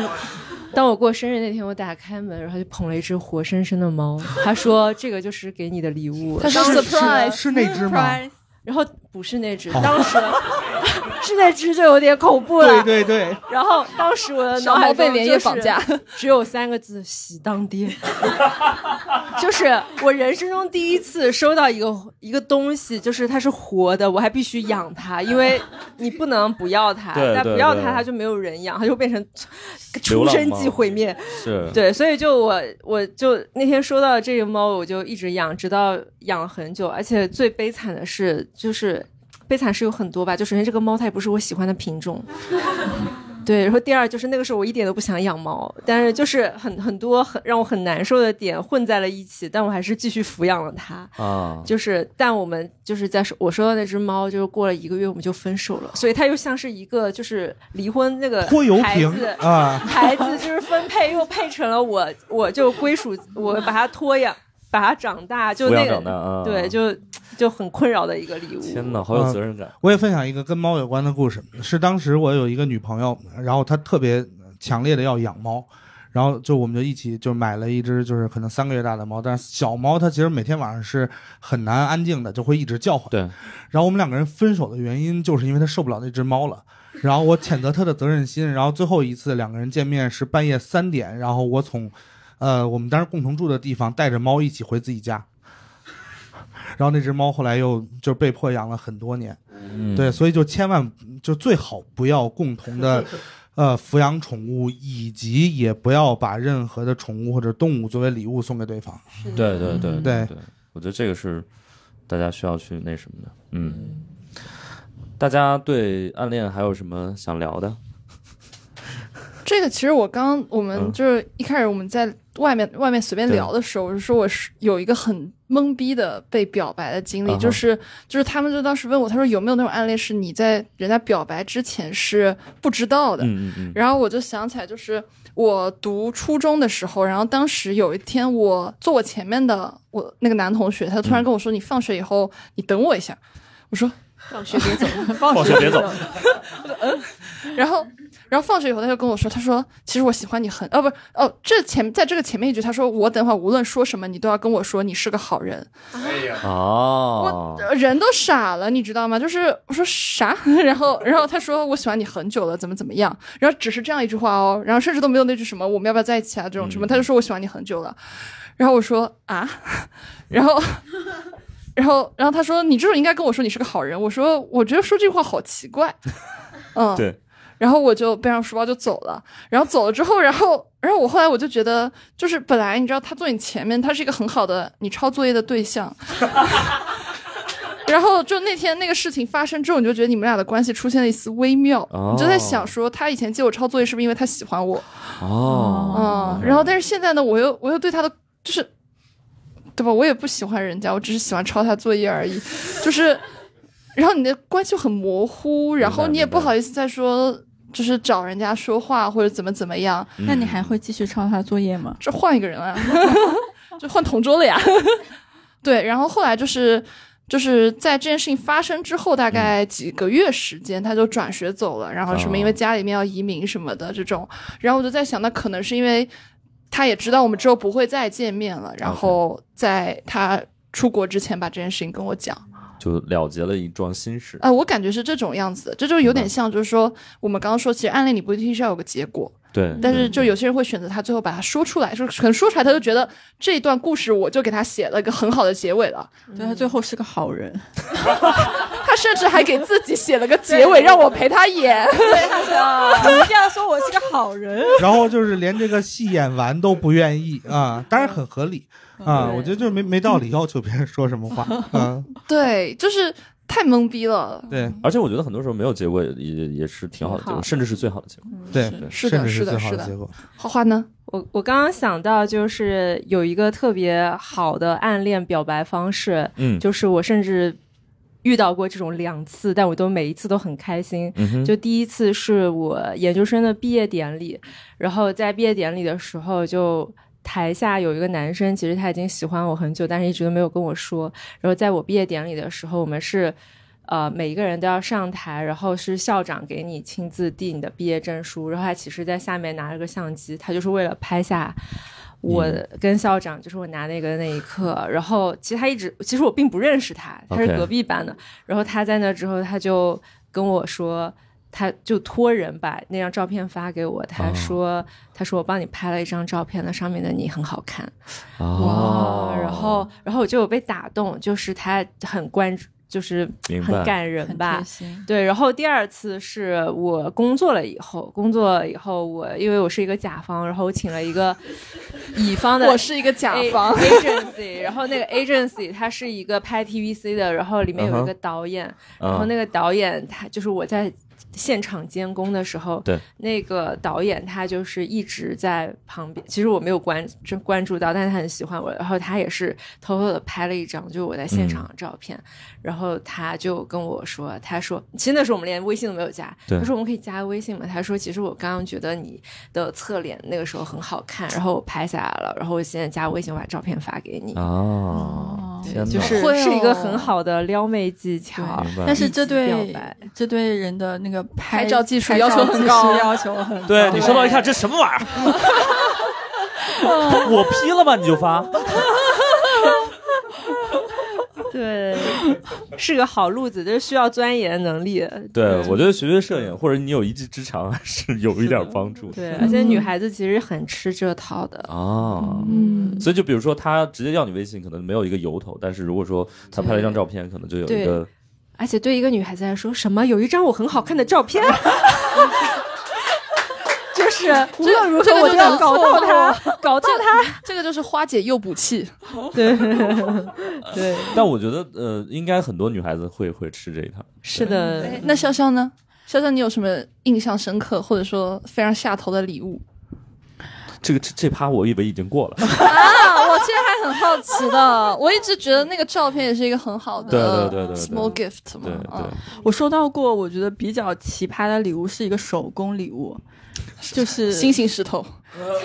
当我过生日那天，我打开门，然后就捧了一只活生生的猫，他说这个就是给你的礼物。他说当 surprise 是那只吗？然后不是那只，哦当时是那只就有点恐怖了。对对对，然后当时我的脑海被连夜绑架，就 是只有三个字：喜当爹。就是我人生中第一次收到一个一个东西，就是它是活的，我还必须养它，因为你不能不要它，对对但不要它，它就没有人养，它就变成流出生即毁灭。是，对，所以就我我就那天收到这个猫，我就一直养，直到养了很久。而且最悲惨的是，就是悲惨是有很多吧。就首先这个猫它也不是我喜欢的品种，对。然后第二就是那个时候我一点都不想养猫，但是就是很很多很让我很难受的点混在了一起，但我还是继续抚养了它。啊，就是，但我们就是在我说到那只猫，就是过了一个月我们就分手了，所以它又像是一个就是离婚那个拖油瓶孩子啊，孩子就是分配又配成了我，我就归属我把它托养，把它长大，就那个啊，对，就就很困扰的一个礼物。天哪，好有责任感。我也分享一个跟猫有关的故事，是当时我有一个女朋友，然后她特别强烈的要养猫，然后就我们就一起就买了一只就是可能三个月大的猫，但是小猫它其实每天晚上是很难安静的，就会一直叫唤。对，然后我们两个人分手的原因就是因为它受不了那只猫了。然后我谴责他的责任心，然后最后一次两个人见面是半夜三点，然后我从，呃，我们当时共同住的地方带着猫一起回自己家，然后那只猫后来又就被迫养了很多年，嗯对，所以就千万就最好不要共同的，呃，抚养宠物，以及也不要把任何的宠物或者动物作为礼物送给对方。对对对对对，我觉得这个是大家需要去那什么的。嗯，大家对暗恋还有什么想聊的？这个其实我刚我们嗯。就是一开始我们在外面外面随便聊的时候，我就说我是有一个很懵逼的被表白的经历，就是就是他们就当时问我，他说有没有那种暗恋是你在人家表白之前是不知道的，嗯嗯嗯，然后我就想起来，就是我读初中的时候，然后当时有一天我坐我前面的我那个男同学，他突然跟我说：“你放学以后你等我一下。”我说放学别走，放学别走，然后，然后放学以后，他就跟我说，他说，其实我喜欢你很，哦，不是，哦，这前在这个前面一句，他说，我等会儿无论说什么，你都要跟我说你是个好人。哎呀，哦，我人都傻了，你知道吗？就是我说啥，然后，然后他说我喜欢你很久了，怎么怎么样，然后只是这样一句话哦，然后甚至都没有那句什么我们要不要在一起啊这种什么，嗯他就说我喜欢你很久了，然后我说啊，然后。然后，然后他说：“你这种应该跟我说你是个好人。”我说：“我觉得说这句话好奇怪。”嗯，对。然后我就背上书包就走了。然后走了之后，然后，然后我后来我就觉得，就是本来你知道他坐你前面，他是一个很好的你抄作业的对象。然后就那天那个事情发生之后，你就觉得你们俩的关系出现了一丝微妙，哦你就在想说，他以前借我抄作业是不是因为他喜欢我？哦，嗯，然后但是现在呢，我又我又对他的就是，对吧？我也不喜欢人家，我只是喜欢抄他作业而已，就是，然后你的关系就很模糊，然后你也不好意思再说，就是找人家说话或者怎么怎么样，嗯那你还会继续抄他作业吗？这换一个人啊，就换同桌了呀。对，然后后来就是就是在这件事情发生之后，大概几个月时间，他就转学走了，然后什么因为家里面要移民什么的这种，然后我就在想，那可能是因为他也知道我们之后不会再见面了，然后在他出国之前把这件事情跟我讲。就了结了一桩心事。啊、我感觉是这种样子的，这就有点像，就是说我们刚刚说，其实暗恋你不一定是要有个结果，对，但是就有些人会选择他最后把它说出来，就是可能说出来他就觉得这一段故事我就给他写了一个很好的结尾了，对他最后是个好人，他甚至还给自己写了个结尾让我陪他演。对，他说你一定要说我是个好人。然后就是连这个戏演完都不愿意啊，当然很合理啊，我觉得就是没没道理 要求别人说什么话啊，对，就是太懵逼了。对而且我觉得很多时候没有结果也也也是挺好的结果，甚至是最好的结果。对，是的是的是的好结果。花花呢？我我刚刚想到，就是有一个特别好的暗恋表白方式，嗯就是我甚至遇到过这种两次，但我都每一次都很开心。嗯，就第一次是我研究生的毕业典礼，然后在毕业典礼的时候，就台下有一个男生，其实他已经喜欢我很久，但是一直都没有跟我说。然后在我毕业典礼的时候，我们是。呃，每一个人都要上台，然后是校长给你亲自递你的毕业证书，然后他其实在下面拿了个相机，他就是为了拍下我嗯跟校长，就是我拿那个那一刻。然后其实他一直，其实我并不认识他，他是隔壁班的。然后他在那之后，他就跟我说，他就托人把那张照片发给我。他说：“他说我帮你拍了一张照片，那上面的你很好看。哦哇！然后，然后我就有被打动，就是他很关注，就是很感人吧。对，然后第二次是我工作了以后，工作以后我因为我是一个甲方，然后我请了一个乙方的，我是一个甲方 agency，然后那个 agency 它是一个拍 TVC 的，然后里面有一个导演，然后嗯那个导演他就是我在现场监工的时候，对那个导演他就是一直在旁边，其实我没有关真关注到，但是他很喜欢我，然后他也是偷偷的拍了一张就是我在现场的照片，然后他就跟我说，他说其实那时候我们连微信都没有加，对他说我们可以加微信吗？他说其实我刚刚觉得你的侧脸那个时候很好看，然后我拍下来了，然后我现在加微信我把照片发给你。哦，天哪，就是会是一个哦很好的撩妹技巧，明白但是这对这对人的那个拍拍照技术要求很高要求很高。对你收到一看，这什么玩意儿？我 P 了吗？你就发？对，是个好路子，就是需要钻研能力。对，我觉得学学摄影，或者你有一技之长，还是有一点帮助。对，而且女孩子其实很吃这套的。啊，嗯，所以就比如说他直接要你微信，可能没有一个由头，但是如果说他拍了一张照片，可能就有一个而且对一个女孩子来说，什么有一张我很好看的照片，就是无论如何我都要搞到她，搞到她。这个就是花姐诱捕器。对 对，但我觉得呃，应该很多女孩子会会吃这一套。是的，那潇潇呢？潇潇，你有什么印象深刻或者说非常下头的礼物这个这这趴我以为已经过了。啊？我其实还很好奇的，我一直觉得那个照片也是一个很好的对对对对对 small gift 嘛。对对嗯，我收到过，我觉得比较奇葩的礼物是一个手工礼物，就是 星星石头，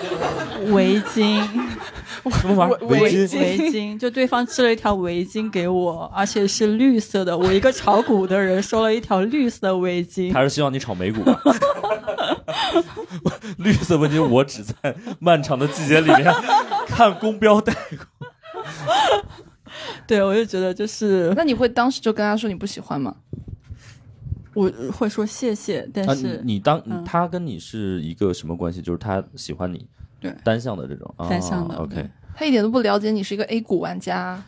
围巾，什么玩意儿？围围巾？围巾，就对方织了一条围巾给我，而且是绿色的。我一个炒股的人收了一条绿色的围巾，他是希望你炒美股吧？绿色围巾，我只在漫长的季节里面看公标带过。对我就觉得就是那你会当时就跟他说你不喜欢吗？我会说谢谢，但啊，是、你你当嗯他跟你是一个什么关系？就是他喜欢你，对单向的这种，啊单向的 OK，他一点都不了解你是一个 A 股玩家，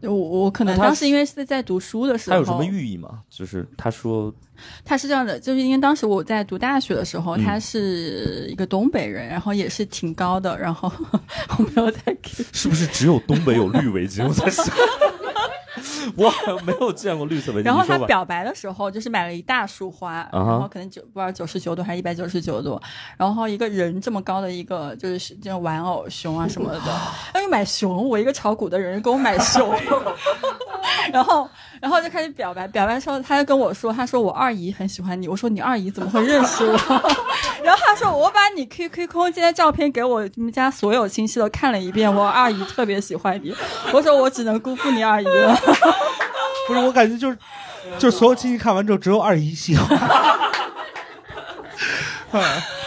我我可能当时因为是在读书的时候，他有什么寓意吗？就是他说，他是这样的，就是因为当时我在读大学的时候，嗯他是一个东北人，然后也是挺高的，然后 我没有在给，是不是只有东北有绿围巾？我在想，我好像没有见过绿色围巾。然后他表白的时候就是买了一大束花，然后可能九不知道九十九朵还是一百九十九朵，然后一个人这么高的一个就是这种玩偶熊啊什么的，哎买熊，我一个炒股的人给我买熊，然后然后就开始表白，表白的时候他就跟我说，他说我二姨很喜欢你，我说你二姨怎么会认识我？然后他说我把你 QQ 空间的照片给我们家所有亲戚都看了一遍，我二姨特别喜欢你，我说我只能辜负你二姨了。不是，我感觉就是，就是所有亲戚看完之后，只有二姨喜欢。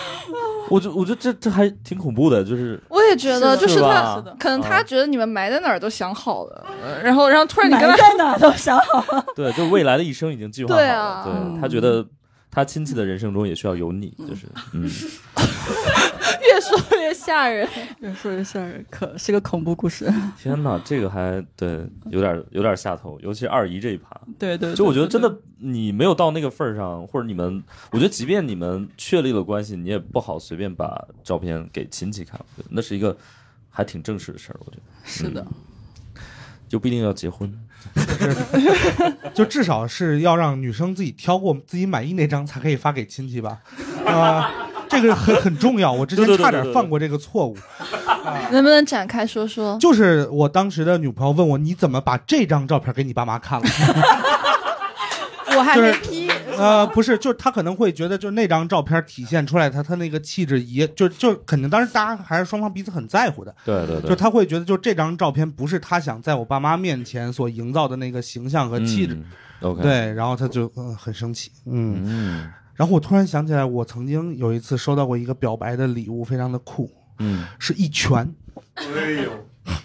我觉我觉得这这还挺恐怖的，就是。我也觉得，就是他可能他啊觉得你们埋在哪儿都想好了，呃然后然后突然你跟他埋在哪都想好了。对，就未来的一生已经计划好了。对啊。对他觉得他亲戚的人生中也需要有你，就是 嗯，越说越吓人。越说越吓人，可是个恐怖故事。天哪，这个还对有点有点下头，尤其二姨这一趴。对对，就我觉得真的。你没有到那个份儿上，或者你们，我觉得即便你们确立了关系，你也不好随便把照片给亲戚看，我觉得那是一个还挺正式的事儿。我觉得是的，就不一定要结婚。就至少是要让女生自己挑过自己满意那张才可以发给亲戚吧，啊、这个很很重要。我之前差点犯过这个错误，能不能展开说说？就是我当时的女朋友问我，你怎么把这张照片给你爸妈看了？我还就是没批。呃，不是，就是他可能会觉得，就是那张照片体现出来他他那个气质也，就就肯定，当时大家还是双方彼此很在乎的，对对对，就他会觉得，就这张照片不是他想在我爸妈面前所营造的那个形象和气质，嗯 OK，，对，然后他就嗯很生气，嗯，嗯。然后我突然想起来，我曾经有一次收到过一个表白的礼物，非常的酷，嗯，是一拳，哎呦，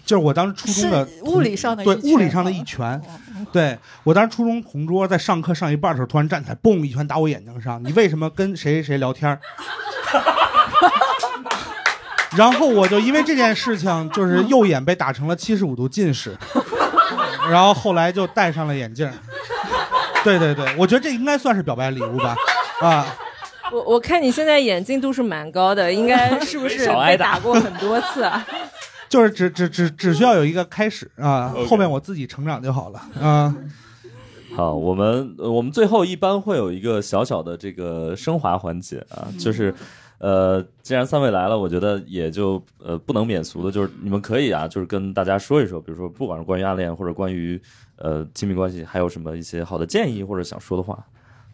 就是我当时初中的物理上的对一拳物理上的一拳，对我当时初中同桌在上课上一半的时候，突然站起来，嘣一拳打我眼睛上。你为什么跟谁谁谁聊天儿？然后我就因为这件事情，就是右眼被打成了七十五度近视，然后后来就戴上了眼镜。对对对，我觉得这应该算是表白礼物吧，啊，我我看你现在眼镜度数蛮高的，应该是不是被打打过很多次啊？就是只只只只需要有一个开始啊后面我自己成长就好了啊。好，我们呃我们最后一般会有一个小小的这个升华环节啊，就是。呃，既然三位来了，我觉得也就呃不能免俗的，就是你们可以啊，就是跟大家说一说，比如说不管是关于暗恋或者关于呃亲密关系，还有什么一些好的建议或者想说的话。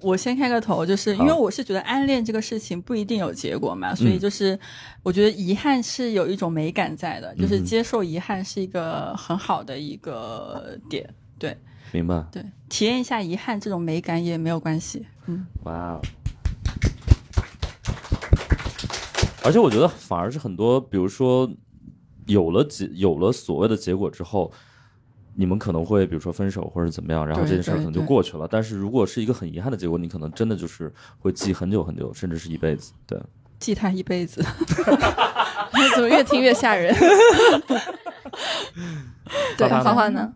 我先开个头，就是因为我是觉得暗恋这个事情不一定有结果嘛，所以就是我觉得遗憾是有一种美感在的，就是接受遗憾是一个很好的一个点。对明白？对，体验一下遗憾这种美感也没有关系。嗯，哇哦！而且我觉得反而是很多，比如说有了结有了所谓的结果之后，你们可能会比如说分手或者怎么样，然后这件事儿可能就过去了。但是如果是一个很遗憾的结果，你可能真的就是会记很久很久，甚至是一辈子。对，记他一辈子。怎么越听越吓人？对，花花呢花花呢？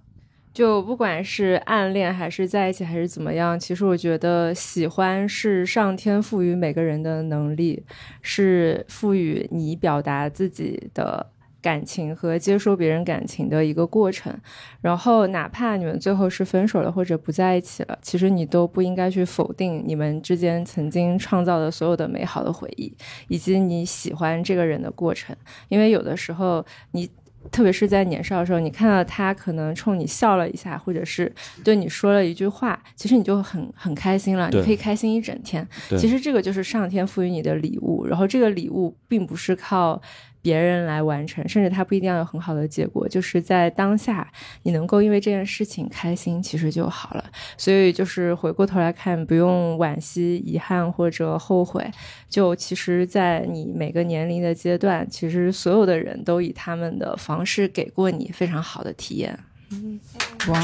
就不管是暗恋还是在一起还是怎么样，其实我觉得喜欢是上天赋予每个人的能力，是赋予你表达自己的感情和接收别人感情的一个过程。然后，哪怕你们最后是分手了或者不在一起了，其实你都不应该去否定你们之间曾经创造的所有的美好的回忆，以及你喜欢这个人的过程。因为有的时候你。特别是在年少的时候，你看到他可能冲你笑了一下，或者是对你说了一句话，其实你就很很开心了，你可以开心一整天。其实这个就是上天赋予你的礼物，然后这个礼物并不是靠别人来完成，甚至它不一定要有很好的结果，就是在当下你能够因为这件事情开心，其实就好了。所以就是回过头来看，不用惋惜、遗憾或者后悔，就其实，在你每个年龄的阶段，其实所有的人都以他们的方式给过你非常好的体验。哇，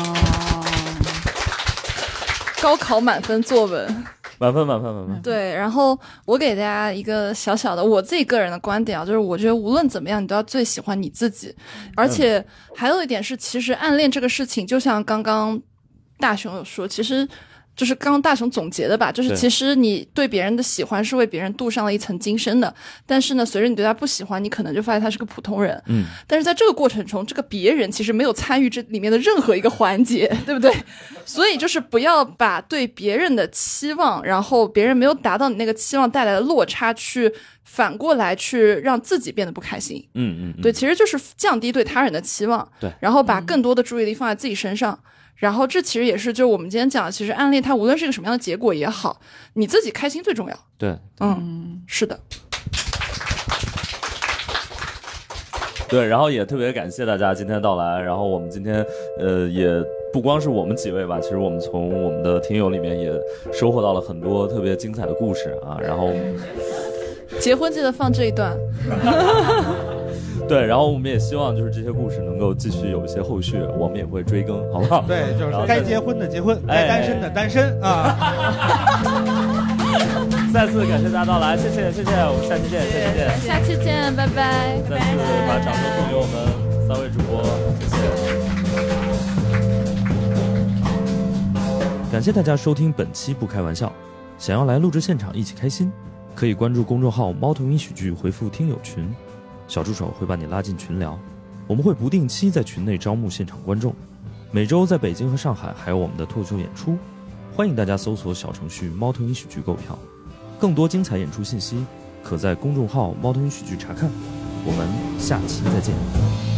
高考满分作文。满分满分满分。对，然后我给大家一个小小的我自己个人的观点啊，就是我觉得无论怎么样，你都要最喜欢你自己。而且还有一点是，其实暗恋这个事情，就像刚刚大雄有说，其实。就是刚刚大雄总结的吧，就是其实你对别人的喜欢是为别人镀上了一层金身的，但是呢，随着你对他不喜欢，你可能就发现他是个普通人。嗯，但是在这个过程中，这个别人其实没有参与这里面的任何一个环节，对不对？所以就是不要把对别人的期望，然后别人没有达到你那个期望带来的落差，去反过来去让自己变得不开心。嗯嗯，嗯对，，其实就是降低对他人的期望，对然后把更多的注意力放在自己身上。然后这其实也是，就我们今天讲的，其实暗恋它无论是一个什么样的结果也好，你自己开心最重要。对嗯，是的。对，然后也特别感谢大家今天到来，然后我们今天呃也不光是我们几位吧，其实我们从我们的听友里面也收获到了很多特别精彩的故事啊，然后结婚记得放这一段。对，然后我们也希望就是这些故事能够继续有一些后续，我们也会追更，好不好？对，就是该结婚的结婚，哎该单身的单身啊。再次感谢大家到来，谢谢谢谢，我们下期见，下期见。下期见，拜拜。再次把掌声送给我们三位主播，谢谢。感谢大家收听本期《不开玩笑》，想要来录制现场一起开心，可以关注公众号“猫头鹰喜剧”，回复“听友群”，小助手会把你拉进群聊。我们会不定期在群内招募现场观众，每周在北京和上海还有我们的脱口秀演出，欢迎大家搜索小程序“猫头鹰喜剧”购票。更多精彩演出信息，可在公众号“猫头鹰喜剧”查看。我们下期再见。